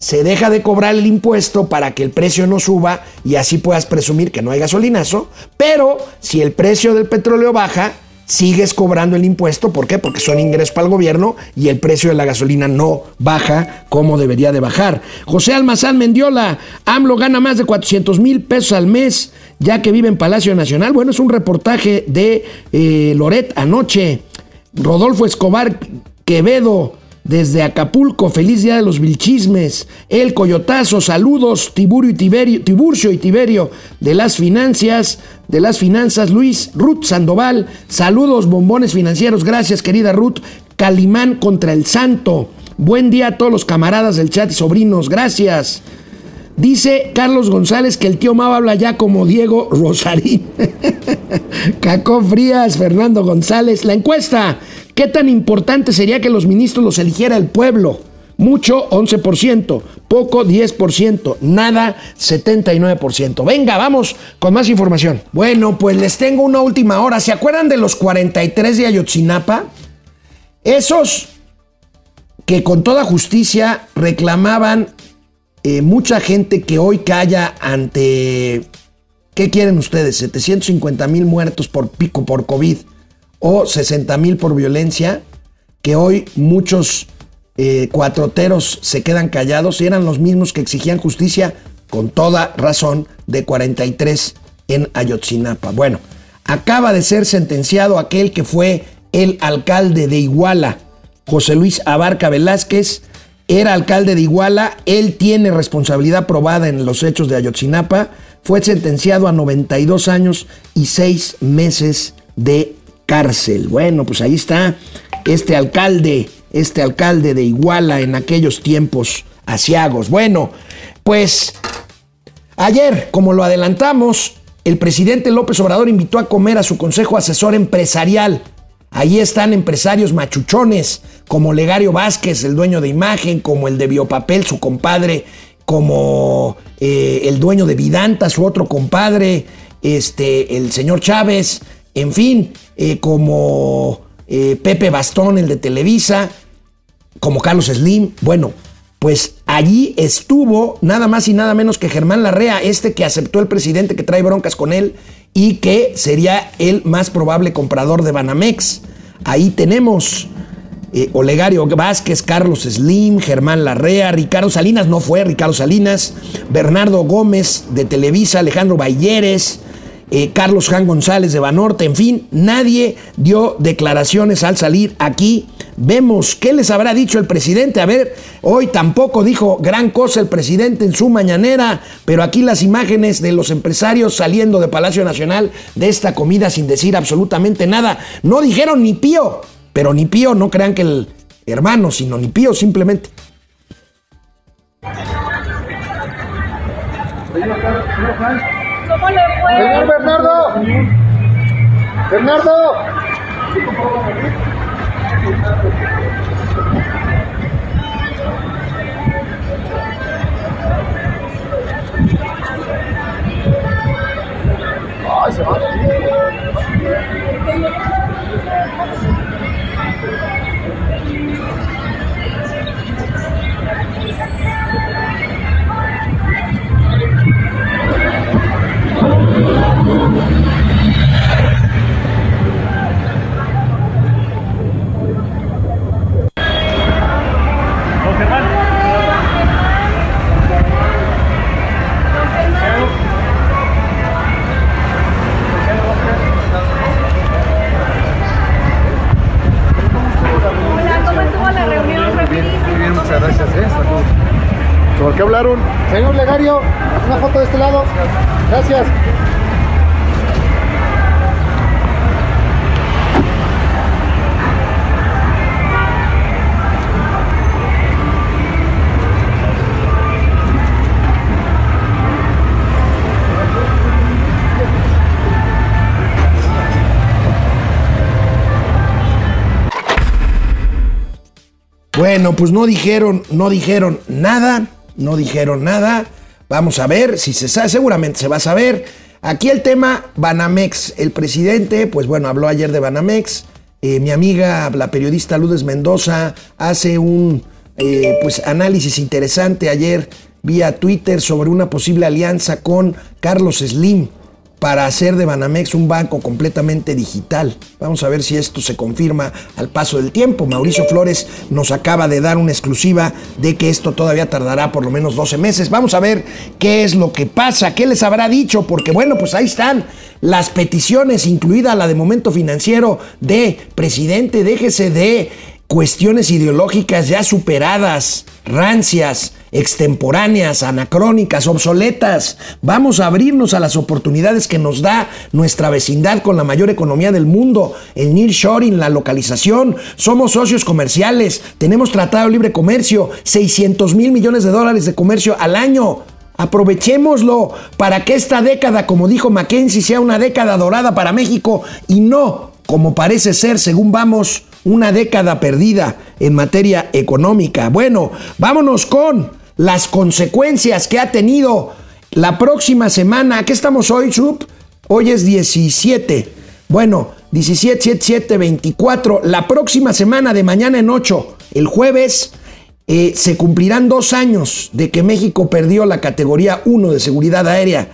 se deja de cobrar el impuesto para que el precio no suba y así puedas presumir que no hay gasolinazo, pero si el precio del petróleo baja, sigues cobrando el impuesto, ¿por qué? Porque son ingresos para el gobierno y el precio de la gasolina no baja como debería de bajar. José Almazán Mendiola, AMLO gana más de 400 mil pesos al mes, ya que vive en Palacio Nacional. Bueno, es un reportaje de eh, Loret anoche. Rodolfo Escobar Quevedo, desde Acapulco, feliz día de los vilchismes. El Coyotazo, saludos, Tiburio y Tiberio, Tiburcio y Tiberio de las finanzas, de las finanzas, Luis Ruth Sandoval, saludos, bombones financieros, gracias querida Ruth. Calimán contra el Santo. Buen día a todos los camaradas del chat y sobrinos, gracias. Dice Carlos González que el tío Mau habla ya como Diego Rosarín. Cacó Frías, Fernando González. La encuesta. ¿Qué tan importante sería que los ministros los eligiera el pueblo? Mucho, 11%. Poco, 10%. Nada, 79%. Venga, vamos con más información. Bueno, pues les tengo una última hora. ¿Se acuerdan de los 43 de Ayotzinapa? Esos que con toda justicia reclamaban eh, mucha gente que hoy calla ante, ¿qué quieren ustedes? 750 mil muertos por pico por COVID o 60 mil por violencia, que hoy muchos eh, cuatroteros se quedan callados y eran los mismos que exigían justicia con toda razón de 43 en Ayotzinapa. Bueno, acaba de ser sentenciado aquel que fue el alcalde de Iguala, José Luis Abarca Velázquez, era alcalde de Iguala, él tiene responsabilidad probada en los hechos de Ayotzinapa, fue sentenciado a 92 años y 6 meses de cárcel. Bueno, pues ahí está este alcalde, este alcalde de Iguala en aquellos tiempos asiagos. Bueno, pues ayer, como lo adelantamos, el presidente López Obrador invitó a comer a su consejo asesor empresarial. Ahí están empresarios machuchones como Legario Vázquez, el dueño de imagen, como el de Biopapel, su compadre, como eh, el dueño de Vidanta, su otro compadre, este, el señor Chávez, en fin, eh, como eh, Pepe Bastón, el de Televisa, como Carlos Slim. Bueno, pues allí estuvo nada más y nada menos que Germán Larrea, este que aceptó el presidente que trae broncas con él y que sería el más probable comprador de Banamex. Ahí tenemos eh, Olegario Vázquez, Carlos Slim, Germán Larrea, Ricardo Salinas, no fue Ricardo Salinas, Bernardo Gómez de Televisa, Alejandro Balleres, eh, Carlos Jan González de Banorte, en fin, nadie dio declaraciones al salir aquí. Vemos qué les habrá dicho el presidente. A ver, hoy tampoco dijo gran cosa el presidente en su mañanera, pero aquí las imágenes de los empresarios saliendo de Palacio Nacional de esta comida sin decir absolutamente nada. No dijeron ni pío, pero ni pío, no crean que el hermano, sino ni pío simplemente. ¿Cómo le fue? Señor Bernardo. Bernardo. Se va. Gracias. ¿eh? Saludos. ¿Sobre qué hablaron? Señor Legario, una foto de este lado. Gracias. Bueno, pues no dijeron, no dijeron nada, no dijeron nada. Vamos a ver si se sabe, seguramente se va a saber. Aquí el tema Banamex. El presidente, pues bueno, habló ayer de Banamex. Eh, mi amiga, la periodista Lourdes Mendoza, hace un eh, pues, análisis interesante ayer vía Twitter sobre una posible alianza con Carlos Slim para hacer de Banamex un banco completamente digital. Vamos a ver si esto se confirma al paso del tiempo. Mauricio Flores nos acaba de dar una exclusiva de que esto todavía tardará por lo menos 12 meses. Vamos a ver qué es lo que pasa, qué les habrá dicho, porque bueno, pues ahí están las peticiones, incluida la de momento financiero de presidente, déjese de cuestiones ideológicas ya superadas, rancias, extemporáneas, anacrónicas, obsoletas. Vamos a abrirnos a las oportunidades que nos da nuestra vecindad con la mayor economía del mundo, el nearshoring, la localización. Somos socios comerciales, tenemos tratado de libre comercio, 600 mil millones de dólares de comercio al año. Aprovechémoslo para que esta década, como dijo Mackenzie, sea una década dorada para México y no, como parece ser, según vamos, una década perdida en materia económica. Bueno, vámonos con las consecuencias que ha tenido la próxima semana. ¿Qué estamos hoy, Sub? Hoy es 17. Bueno, 17, 7, 7, 24. La próxima semana de mañana en 8, el jueves, eh, se cumplirán dos años de que México perdió la categoría 1 de seguridad aérea.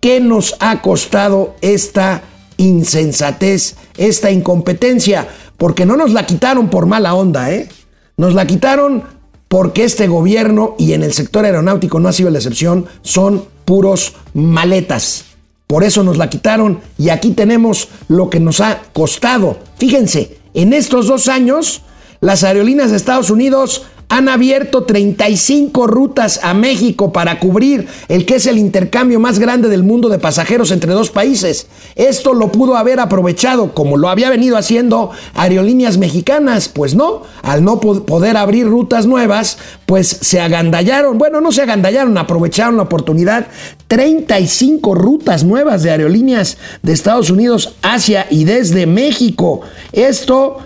¿Qué nos ha costado esta insensatez, esta incompetencia? Porque no nos la quitaron por mala onda, ¿eh? Nos la quitaron porque este gobierno y en el sector aeronáutico no ha sido la excepción, son puros maletas. Por eso nos la quitaron y aquí tenemos lo que nos ha costado. Fíjense, en estos dos años, las aerolíneas de Estados Unidos han abierto 35 rutas a México para cubrir el que es el intercambio más grande del mundo de pasajeros entre dos países. Esto lo pudo haber aprovechado como lo había venido haciendo aerolíneas mexicanas. Pues no, al no po- poder abrir rutas nuevas, pues se agandallaron. Bueno, no se agandallaron, aprovecharon la oportunidad. 35 rutas nuevas de aerolíneas de Estados Unidos hacia y desde México. Esto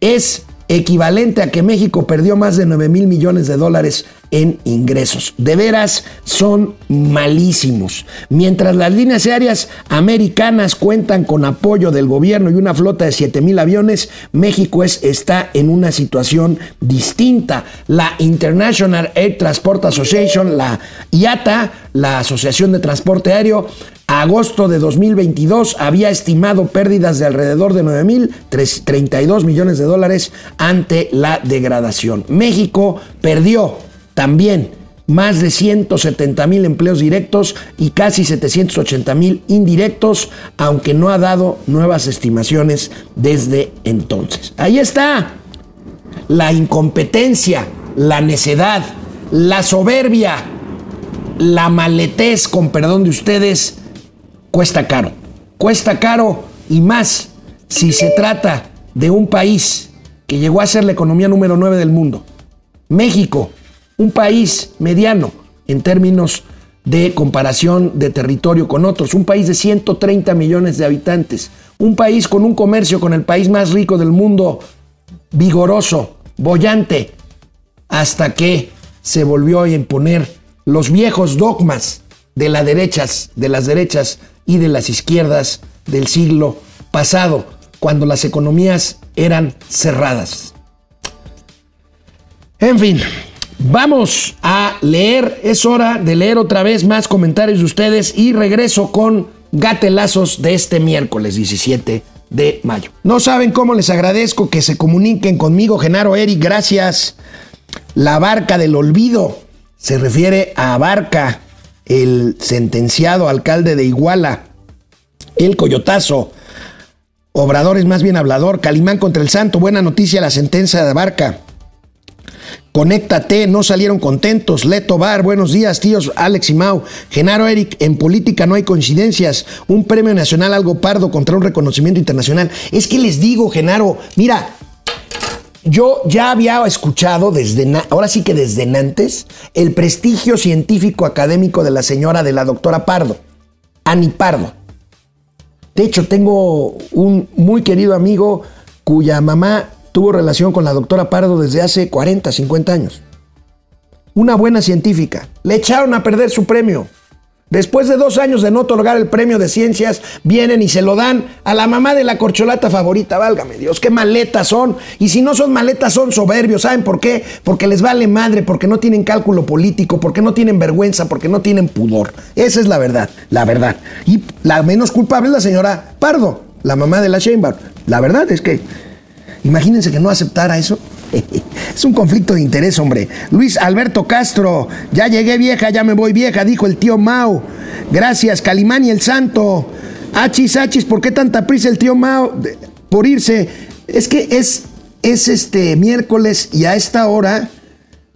es equivalente a que México perdió más de 9 mil millones de dólares en ingresos. De veras son malísimos. Mientras las líneas aéreas americanas cuentan con apoyo del gobierno y una flota de 7 mil aviones, México es, está en una situación distinta. La International Air Transport Association, la IATA, la Asociación de Transporte Aéreo, agosto de 2022 había estimado pérdidas de alrededor de 9.032 millones de dólares ante la degradación. México perdió también más de 170 mil empleos directos y casi 780 mil indirectos, aunque no ha dado nuevas estimaciones desde entonces. Ahí está la incompetencia, la necedad, la soberbia, la maletez, con perdón de ustedes, cuesta caro. Cuesta caro y más si se trata de un país que llegó a ser la economía número 9 del mundo. México, un país mediano en términos de comparación de territorio con otros, un país de 130 millones de habitantes, un país con un comercio con el país más rico del mundo, vigoroso, bollante, hasta que se volvió a imponer los viejos dogmas de las derechas, de las derechas y de las izquierdas del siglo pasado, cuando las economías eran cerradas. En fin, vamos a leer, es hora de leer otra vez más comentarios de ustedes y regreso con gatelazos de este miércoles 17 de mayo. No saben cómo les agradezco que se comuniquen conmigo, Genaro Eric, gracias. La barca del olvido se refiere a Barca, el sentenciado alcalde de Iguala, el coyotazo. Obrador es más bien hablador. Calimán contra el Santo. Buena noticia la sentencia de Barca. Conéctate, no salieron contentos. Leto Bar, buenos días, tíos Alex y Mau. Genaro Eric, en política no hay coincidencias. Un premio nacional algo pardo contra un reconocimiento internacional. Es que les digo, Genaro, mira, yo ya había escuchado desde, ahora sí que desde antes, el prestigio científico académico de la señora, de la doctora Pardo, Ani Pardo. De hecho, tengo un muy querido amigo cuya mamá tuvo relación con la doctora Pardo desde hace 40, 50 años. Una buena científica. Le echaron a perder su premio. Después de dos años de no otorgar el premio de ciencias, vienen y se lo dan a la mamá de la corcholata favorita. Válgame Dios, qué maletas son. Y si no son maletas, son soberbios. ¿Saben por qué? Porque les vale madre, porque no tienen cálculo político, porque no tienen vergüenza, porque no tienen pudor. Esa es la verdad, la verdad. Y la menos culpable es la señora Pardo, la mamá de la Sheinbaum. La verdad es que, imagínense que no aceptara eso. Es un conflicto de interés, hombre. Luis Alberto Castro, ya llegué vieja, ya me voy vieja, dijo el tío Mao. Gracias, Calimán y el Santo. Achis, achis, ¿por qué tanta prisa el tío Mao por irse? Es que es, es este miércoles y a esta hora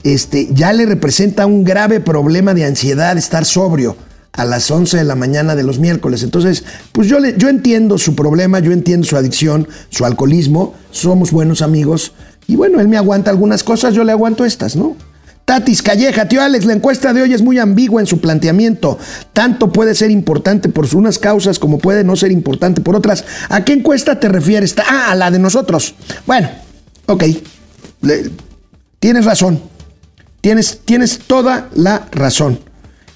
este, ya le representa un grave problema de ansiedad estar sobrio a las 11 de la mañana de los miércoles. Entonces, pues yo, le, yo entiendo su problema, yo entiendo su adicción, su alcoholismo, somos buenos amigos. Y bueno, él me aguanta algunas cosas, yo le aguanto estas, ¿no? Tatis Calleja, tío Alex, la encuesta de hoy es muy ambigua en su planteamiento. Tanto puede ser importante por unas causas como puede no ser importante por otras. ¿A qué encuesta te refieres? Ah, a la de nosotros. Bueno, ok. Tienes razón. Tienes, tienes toda la razón.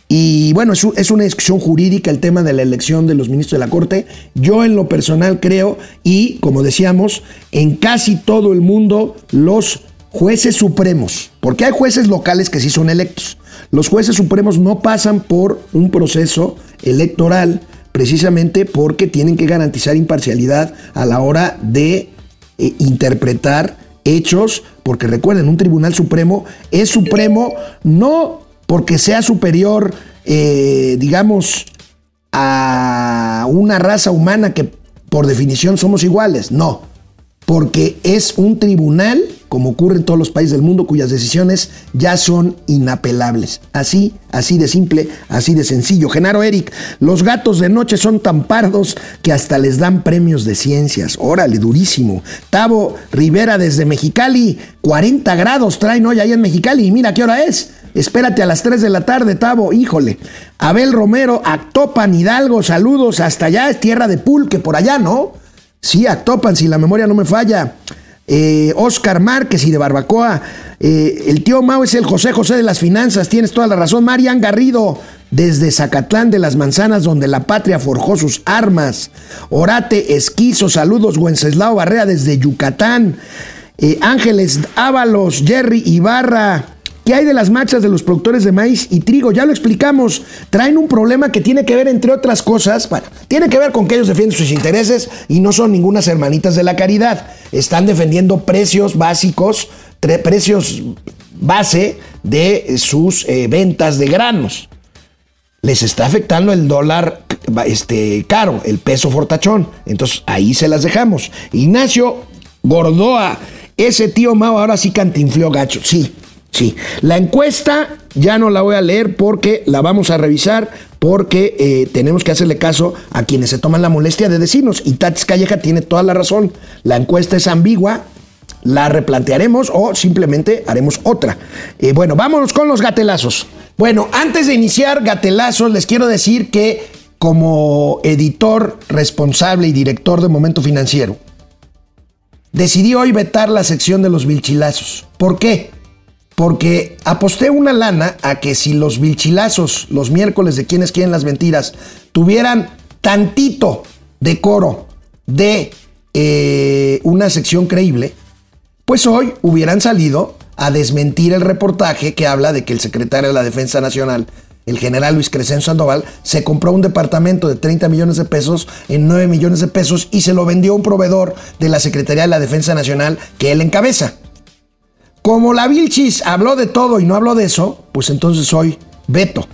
Y bueno, es, un- es una discusión jurídica el tema de la elección de los ministros de la Corte. Yo en lo personal creo, y como decíamos, en casi todo el mundo los jueces supremos, porque hay jueces locales que sí son electos, los jueces supremos no pasan por un proceso electoral precisamente porque tienen que garantizar imparcialidad a la hora de eh, interpretar hechos, porque recuerden, un tribunal supremo es supremo no porque sea superior, eh, digamos, a una raza humana que por definición somos iguales, no, porque es un tribunal como ocurre en todos los países del mundo cuyas decisiones ya son inapelables. Así, así de simple, así de sencillo. Genaro Eric, los gatos de noche son tan pardos que hasta les dan premios de ciencias. Órale, durísimo. Tavo Rivera desde Mexicali, 40 grados traen hoy ahí en Mexicali y mira qué hora es. Espérate a las 3 de la tarde, Tavo, híjole. Abel Romero, Actopan, Hidalgo, saludos. Hasta allá es tierra de pulque, por allá, ¿no? Sí, Actopan, si la memoria no me falla. Eh, Oscar Márquez y de Barbacoa. Eh, el tío Mao es el José José de las finanzas, tienes toda la razón. Marian Garrido, desde Zacatlán de las Manzanas, donde la patria forjó sus armas. Orate Esquizo, saludos. Wenceslao Barrea desde Yucatán. Eh, Ángeles Ábalos, Jerry Ibarra. ¿Qué hay de las marchas de los productores de maíz y trigo? Ya lo explicamos. Traen un problema que tiene que ver, entre otras cosas, bueno, tiene que ver con que ellos defienden sus intereses y no son ningunas hermanitas de la caridad. Están defendiendo precios básicos, precios base de sus eh, ventas de granos. Les está afectando el dólar este, caro, el peso fortachón. Entonces ahí se las dejamos. Ignacio Gordoa, ese tío Mao ahora sí cantinfló gacho. Sí, sí. La encuesta ya no la voy a leer porque la vamos a revisar porque eh, tenemos que hacerle caso a quienes se toman la molestia de decirnos. Y Tatis Calleja tiene toda la razón. La encuesta es ambigua. La replantearemos o simplemente haremos otra. Eh, bueno, vámonos con los gatelazos. Bueno, antes de iniciar gatelazos, les quiero decir que como editor responsable y director de Momento Financiero, decidí hoy vetar la sección de los vilchilazos. ¿Por qué? Porque aposté una lana a que si los vilchilazos, los miércoles de quienes quieren las mentiras, tuvieran tantito decoro de eh, una sección creíble, pues hoy hubieran salido a desmentir el reportaje que habla de que el secretario de la Defensa Nacional, el general Luis Crescencio Sandoval, se compró un departamento de 30 millones de pesos en 9 millones de pesos y se lo vendió a un proveedor de la Secretaría de la Defensa Nacional que él encabeza. Como la Vilchis habló de todo y no habló de eso, pues entonces hoy veto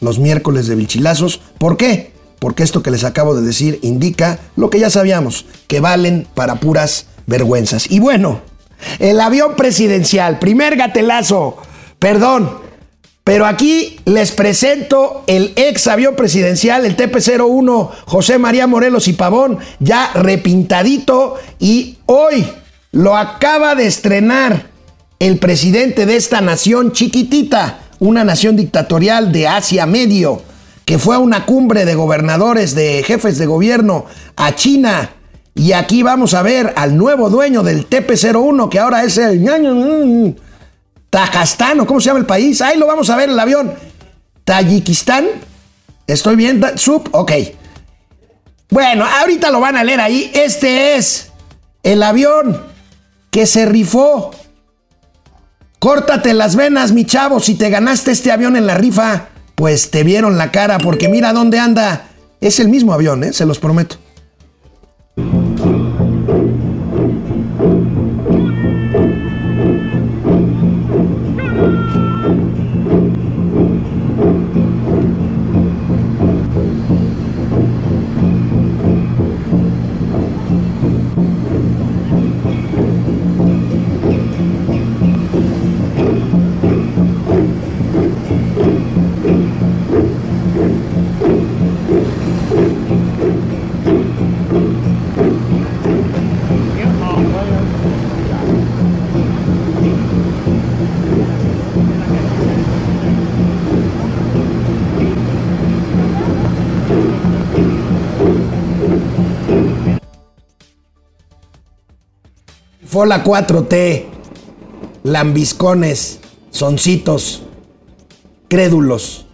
los miércoles de Vilchilazos. ¿Por qué? Porque esto que les acabo de decir indica lo que ya sabíamos, que valen para puras vergüenzas. Y bueno, el avión presidencial, primer gatelazo, perdón, pero aquí les presento el ex avión presidencial, el TP-01, José María Morelos y Pavón, ya repintadito y hoy lo acaba de estrenar el presidente de esta nación chiquitita, una nación dictatorial de Asia Medio, que fue a una cumbre de gobernadores, de jefes de gobierno a China. Y aquí vamos a ver al nuevo dueño del TP-01, que ahora es el Tajastán, ¿o cómo se llama el país? Ahí lo vamos a ver el avión. Tayikistán. ¿Estoy bien? Sub, ok. Bueno, ahorita lo van a leer ahí. Este es el avión que se rifó. Córtate las venas, mi chavo. Si te ganaste este avión en la rifa, pues te vieron la cara, porque mira dónde anda. Es el mismo avión, ¿eh? se los prometo. Fue la 4T, lambiscones, soncitos, crédulos.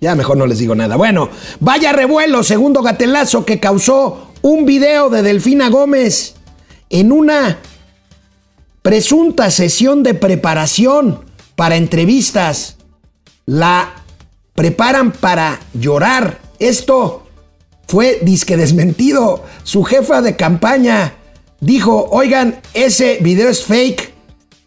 Ya mejor no les digo nada. Bueno, vaya revuelo, segundo gatelazo que causó un video de Delfina Gómez en una presunta sesión de preparación para entrevistas. La preparan para llorar. Esto fue disque desmentido. Su jefa de campaña dijo, oigan, ese video es fake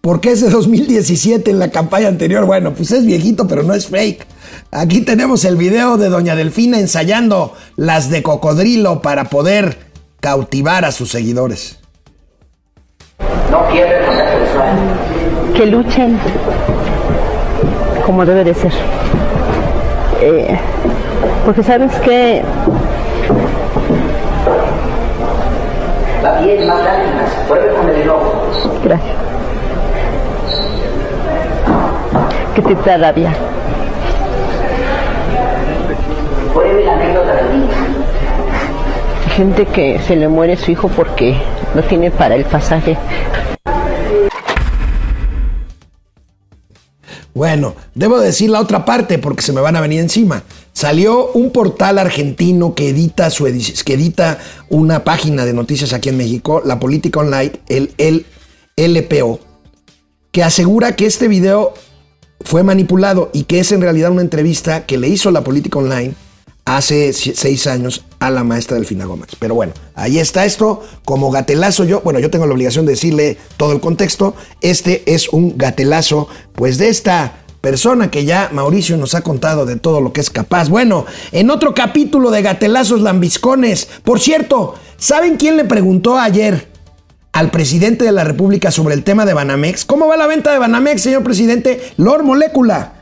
porque es de 2017 en la campaña anterior. Bueno, pues es viejito, pero no es fake. Aquí tenemos el video de Doña Delfina ensayando las de cocodrilo para poder cautivar a sus seguidores. no sexual. que luchen como debe de ser. Eh, porque sabes que La piel más lágrimas, vuelve con el enojo. Gracias. Que te da rabia. Pruebe la anécdota del niño. Gente que se le muere su hijo porque no tiene para el pasaje. Bueno, debo decir la otra parte porque se me van a venir encima. Salió un portal argentino que edita, su que edita una página de noticias aquí en México, La Política Online, el, el LPO, que asegura que este video fue manipulado y que es en realidad una entrevista que le hizo La Política Online hace seis años a la maestra Delfina Gómez. Pero bueno, ahí está esto. Como gatelazo yo, bueno, yo tengo la obligación de decirle todo el contexto. Este es un gatelazo, pues de esta persona que ya Mauricio nos ha contado de todo lo que es capaz. Bueno, en otro capítulo de gatelazos lambiscones. Por cierto, ¿saben quién le preguntó ayer al presidente de la República sobre el tema de Banamex? ¿Cómo va la venta de Banamex, señor presidente? Lord Molécula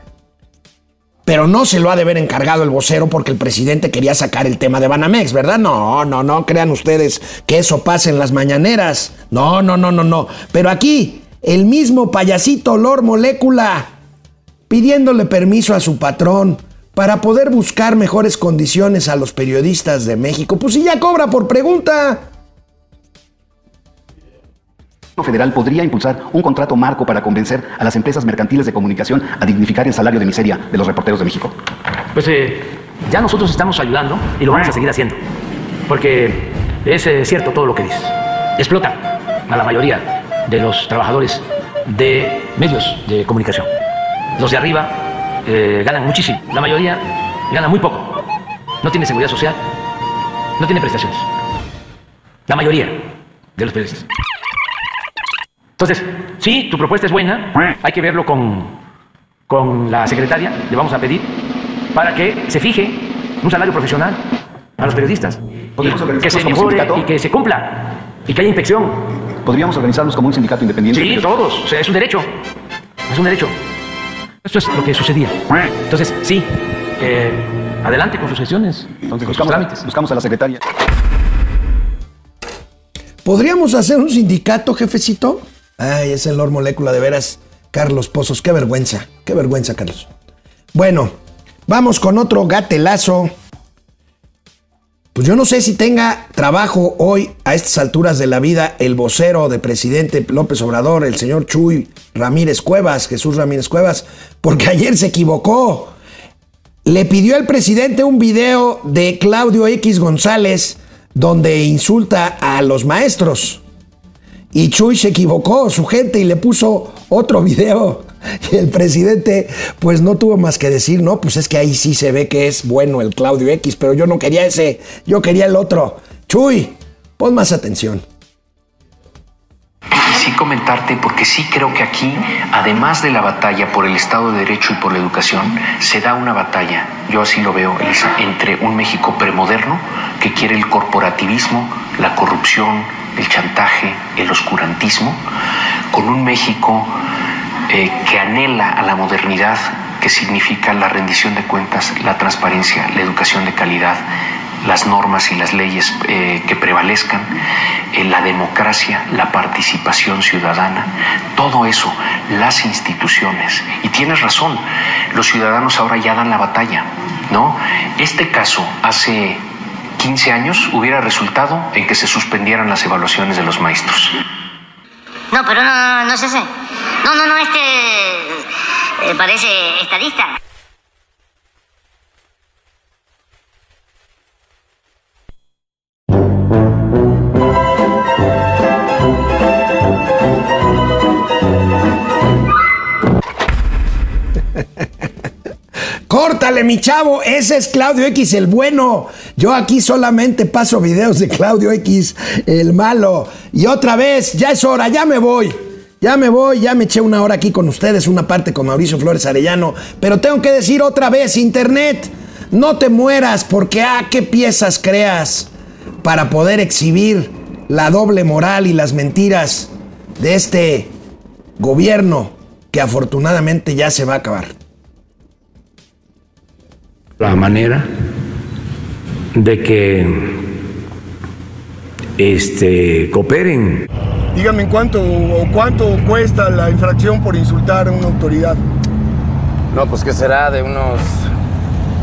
pero no se lo ha de ver encargado el vocero porque el presidente quería sacar el tema de Banamex, ¿verdad? No, no, no crean ustedes que eso pase en las mañaneras. No, no, no, no, no. Pero aquí, el mismo payasito Lord Molécula pidiéndole permiso a su patrón para poder buscar mejores condiciones a los periodistas de México. Pues si ya cobra por pregunta. federal podría impulsar un contrato marco para convencer a las empresas mercantiles de comunicación a dignificar el salario de miseria de los reporteros de México. Pues eh, ya nosotros estamos ayudando y lo vamos a seguir haciendo. Porque es eh, cierto todo lo que dices. Explotan a la mayoría de los trabajadores de medios de comunicación. Los de arriba eh, ganan muchísimo. La mayoría gana muy poco. No tiene seguridad social. No tiene prestaciones. La mayoría de los periodistas. Entonces, sí, tu propuesta es buena. Hay que verlo con, con la secretaria. Le vamos a pedir para que se fije un salario profesional a los periodistas. ¿Podríamos Y que se mejore y que se cumpla. Y que haya inspección. ¿Podríamos organizarnos como un sindicato independiente? Sí, todos. O sea, es un derecho. Es un derecho. Esto es lo que sucedía. Entonces, sí, eh, adelante con sus gestiones. Entonces con sus buscamos, trámites. buscamos a la secretaria. ¿Podríamos hacer un sindicato, jefecito? Ay, es el Lord Molécula de veras. Carlos Pozos, qué vergüenza. Qué vergüenza, Carlos. Bueno, vamos con otro gatelazo. Pues yo no sé si tenga trabajo hoy a estas alturas de la vida el vocero del presidente López Obrador, el señor Chuy Ramírez Cuevas, Jesús Ramírez Cuevas, porque ayer se equivocó. Le pidió al presidente un video de Claudio X González donde insulta a los maestros. Y Chuy se equivocó, su gente, y le puso otro video. Y el presidente, pues no tuvo más que decir, no, pues es que ahí sí se ve que es bueno el Claudio X, pero yo no quería ese, yo quería el otro. Chuy, pon más atención. Y sí comentarte, porque sí creo que aquí, además de la batalla por el Estado de Derecho y por la educación, se da una batalla, yo así lo veo, Elisa, entre un México premoderno que quiere el corporativismo, la corrupción, el chantaje, el oscurantismo, con un México eh, que anhela a la modernidad, que significa la rendición de cuentas, la transparencia, la educación de calidad, las normas y las leyes eh, que prevalezcan, eh, la democracia, la participación ciudadana, todo eso, las instituciones. Y tienes razón, los ciudadanos ahora ya dan la batalla, ¿no? Este caso hace 15 años hubiera resultado en que se suspendieran las evaluaciones de los maestros. No, pero no, no, no es ese. No, no, no, este eh, parece estadista. Córtale, mi chavo, ese es Claudio X el bueno. Yo aquí solamente paso videos de Claudio X el malo. Y otra vez, ya es hora, ya me voy. Ya me voy, ya me eché una hora aquí con ustedes, una parte con Mauricio Flores Arellano. Pero tengo que decir otra vez, Internet, no te mueras porque, ah, qué piezas creas para poder exhibir la doble moral y las mentiras de este gobierno que afortunadamente ya se va a acabar. La manera de que este, cooperen. Dígame en cuánto o cuánto cuesta la infracción por insultar a una autoridad. No, pues que será de unos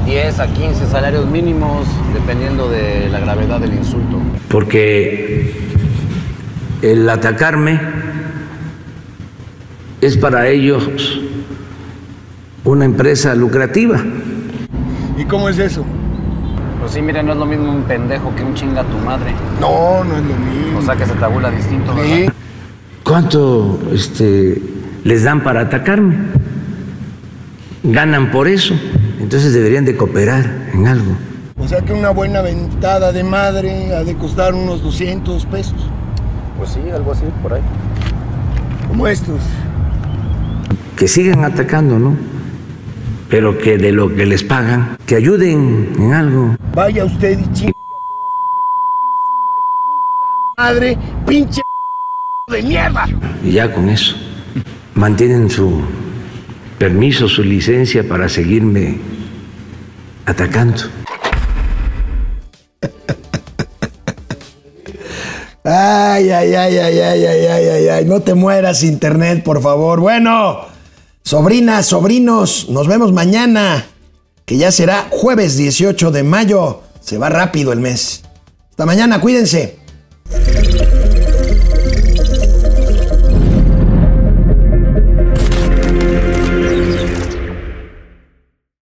10 a 15 salarios mínimos, dependiendo de la gravedad del insulto. Porque el atacarme es para ellos una empresa lucrativa. ¿Y cómo es eso? Pues sí, mire, no es lo mismo un pendejo que un chinga tu madre. No, no es lo mismo. O sea que se tabula distinto, ¿verdad? Sí. ¿Cuánto este, les dan para atacarme? Ganan por eso. Entonces deberían de cooperar en algo. O sea que una buena ventada de madre ha de costar unos 200 pesos. Pues sí, algo así, por ahí. Como estos. Que sigan atacando, ¿no? Pero que de lo que les pagan, que ayuden en algo. Vaya usted y chinga madre, pinche de mierda. Y ya con eso mantienen su permiso, su licencia para seguirme atacando. Ay, ay, ay, ay, ay, ay, ay, ay, ay. No te mueras, internet, por favor. Bueno, sobrinas, sobrinos, nos vemos mañana, que ya será jueves 18 de mayo. Se va rápido el mes. Hasta mañana, cuídense.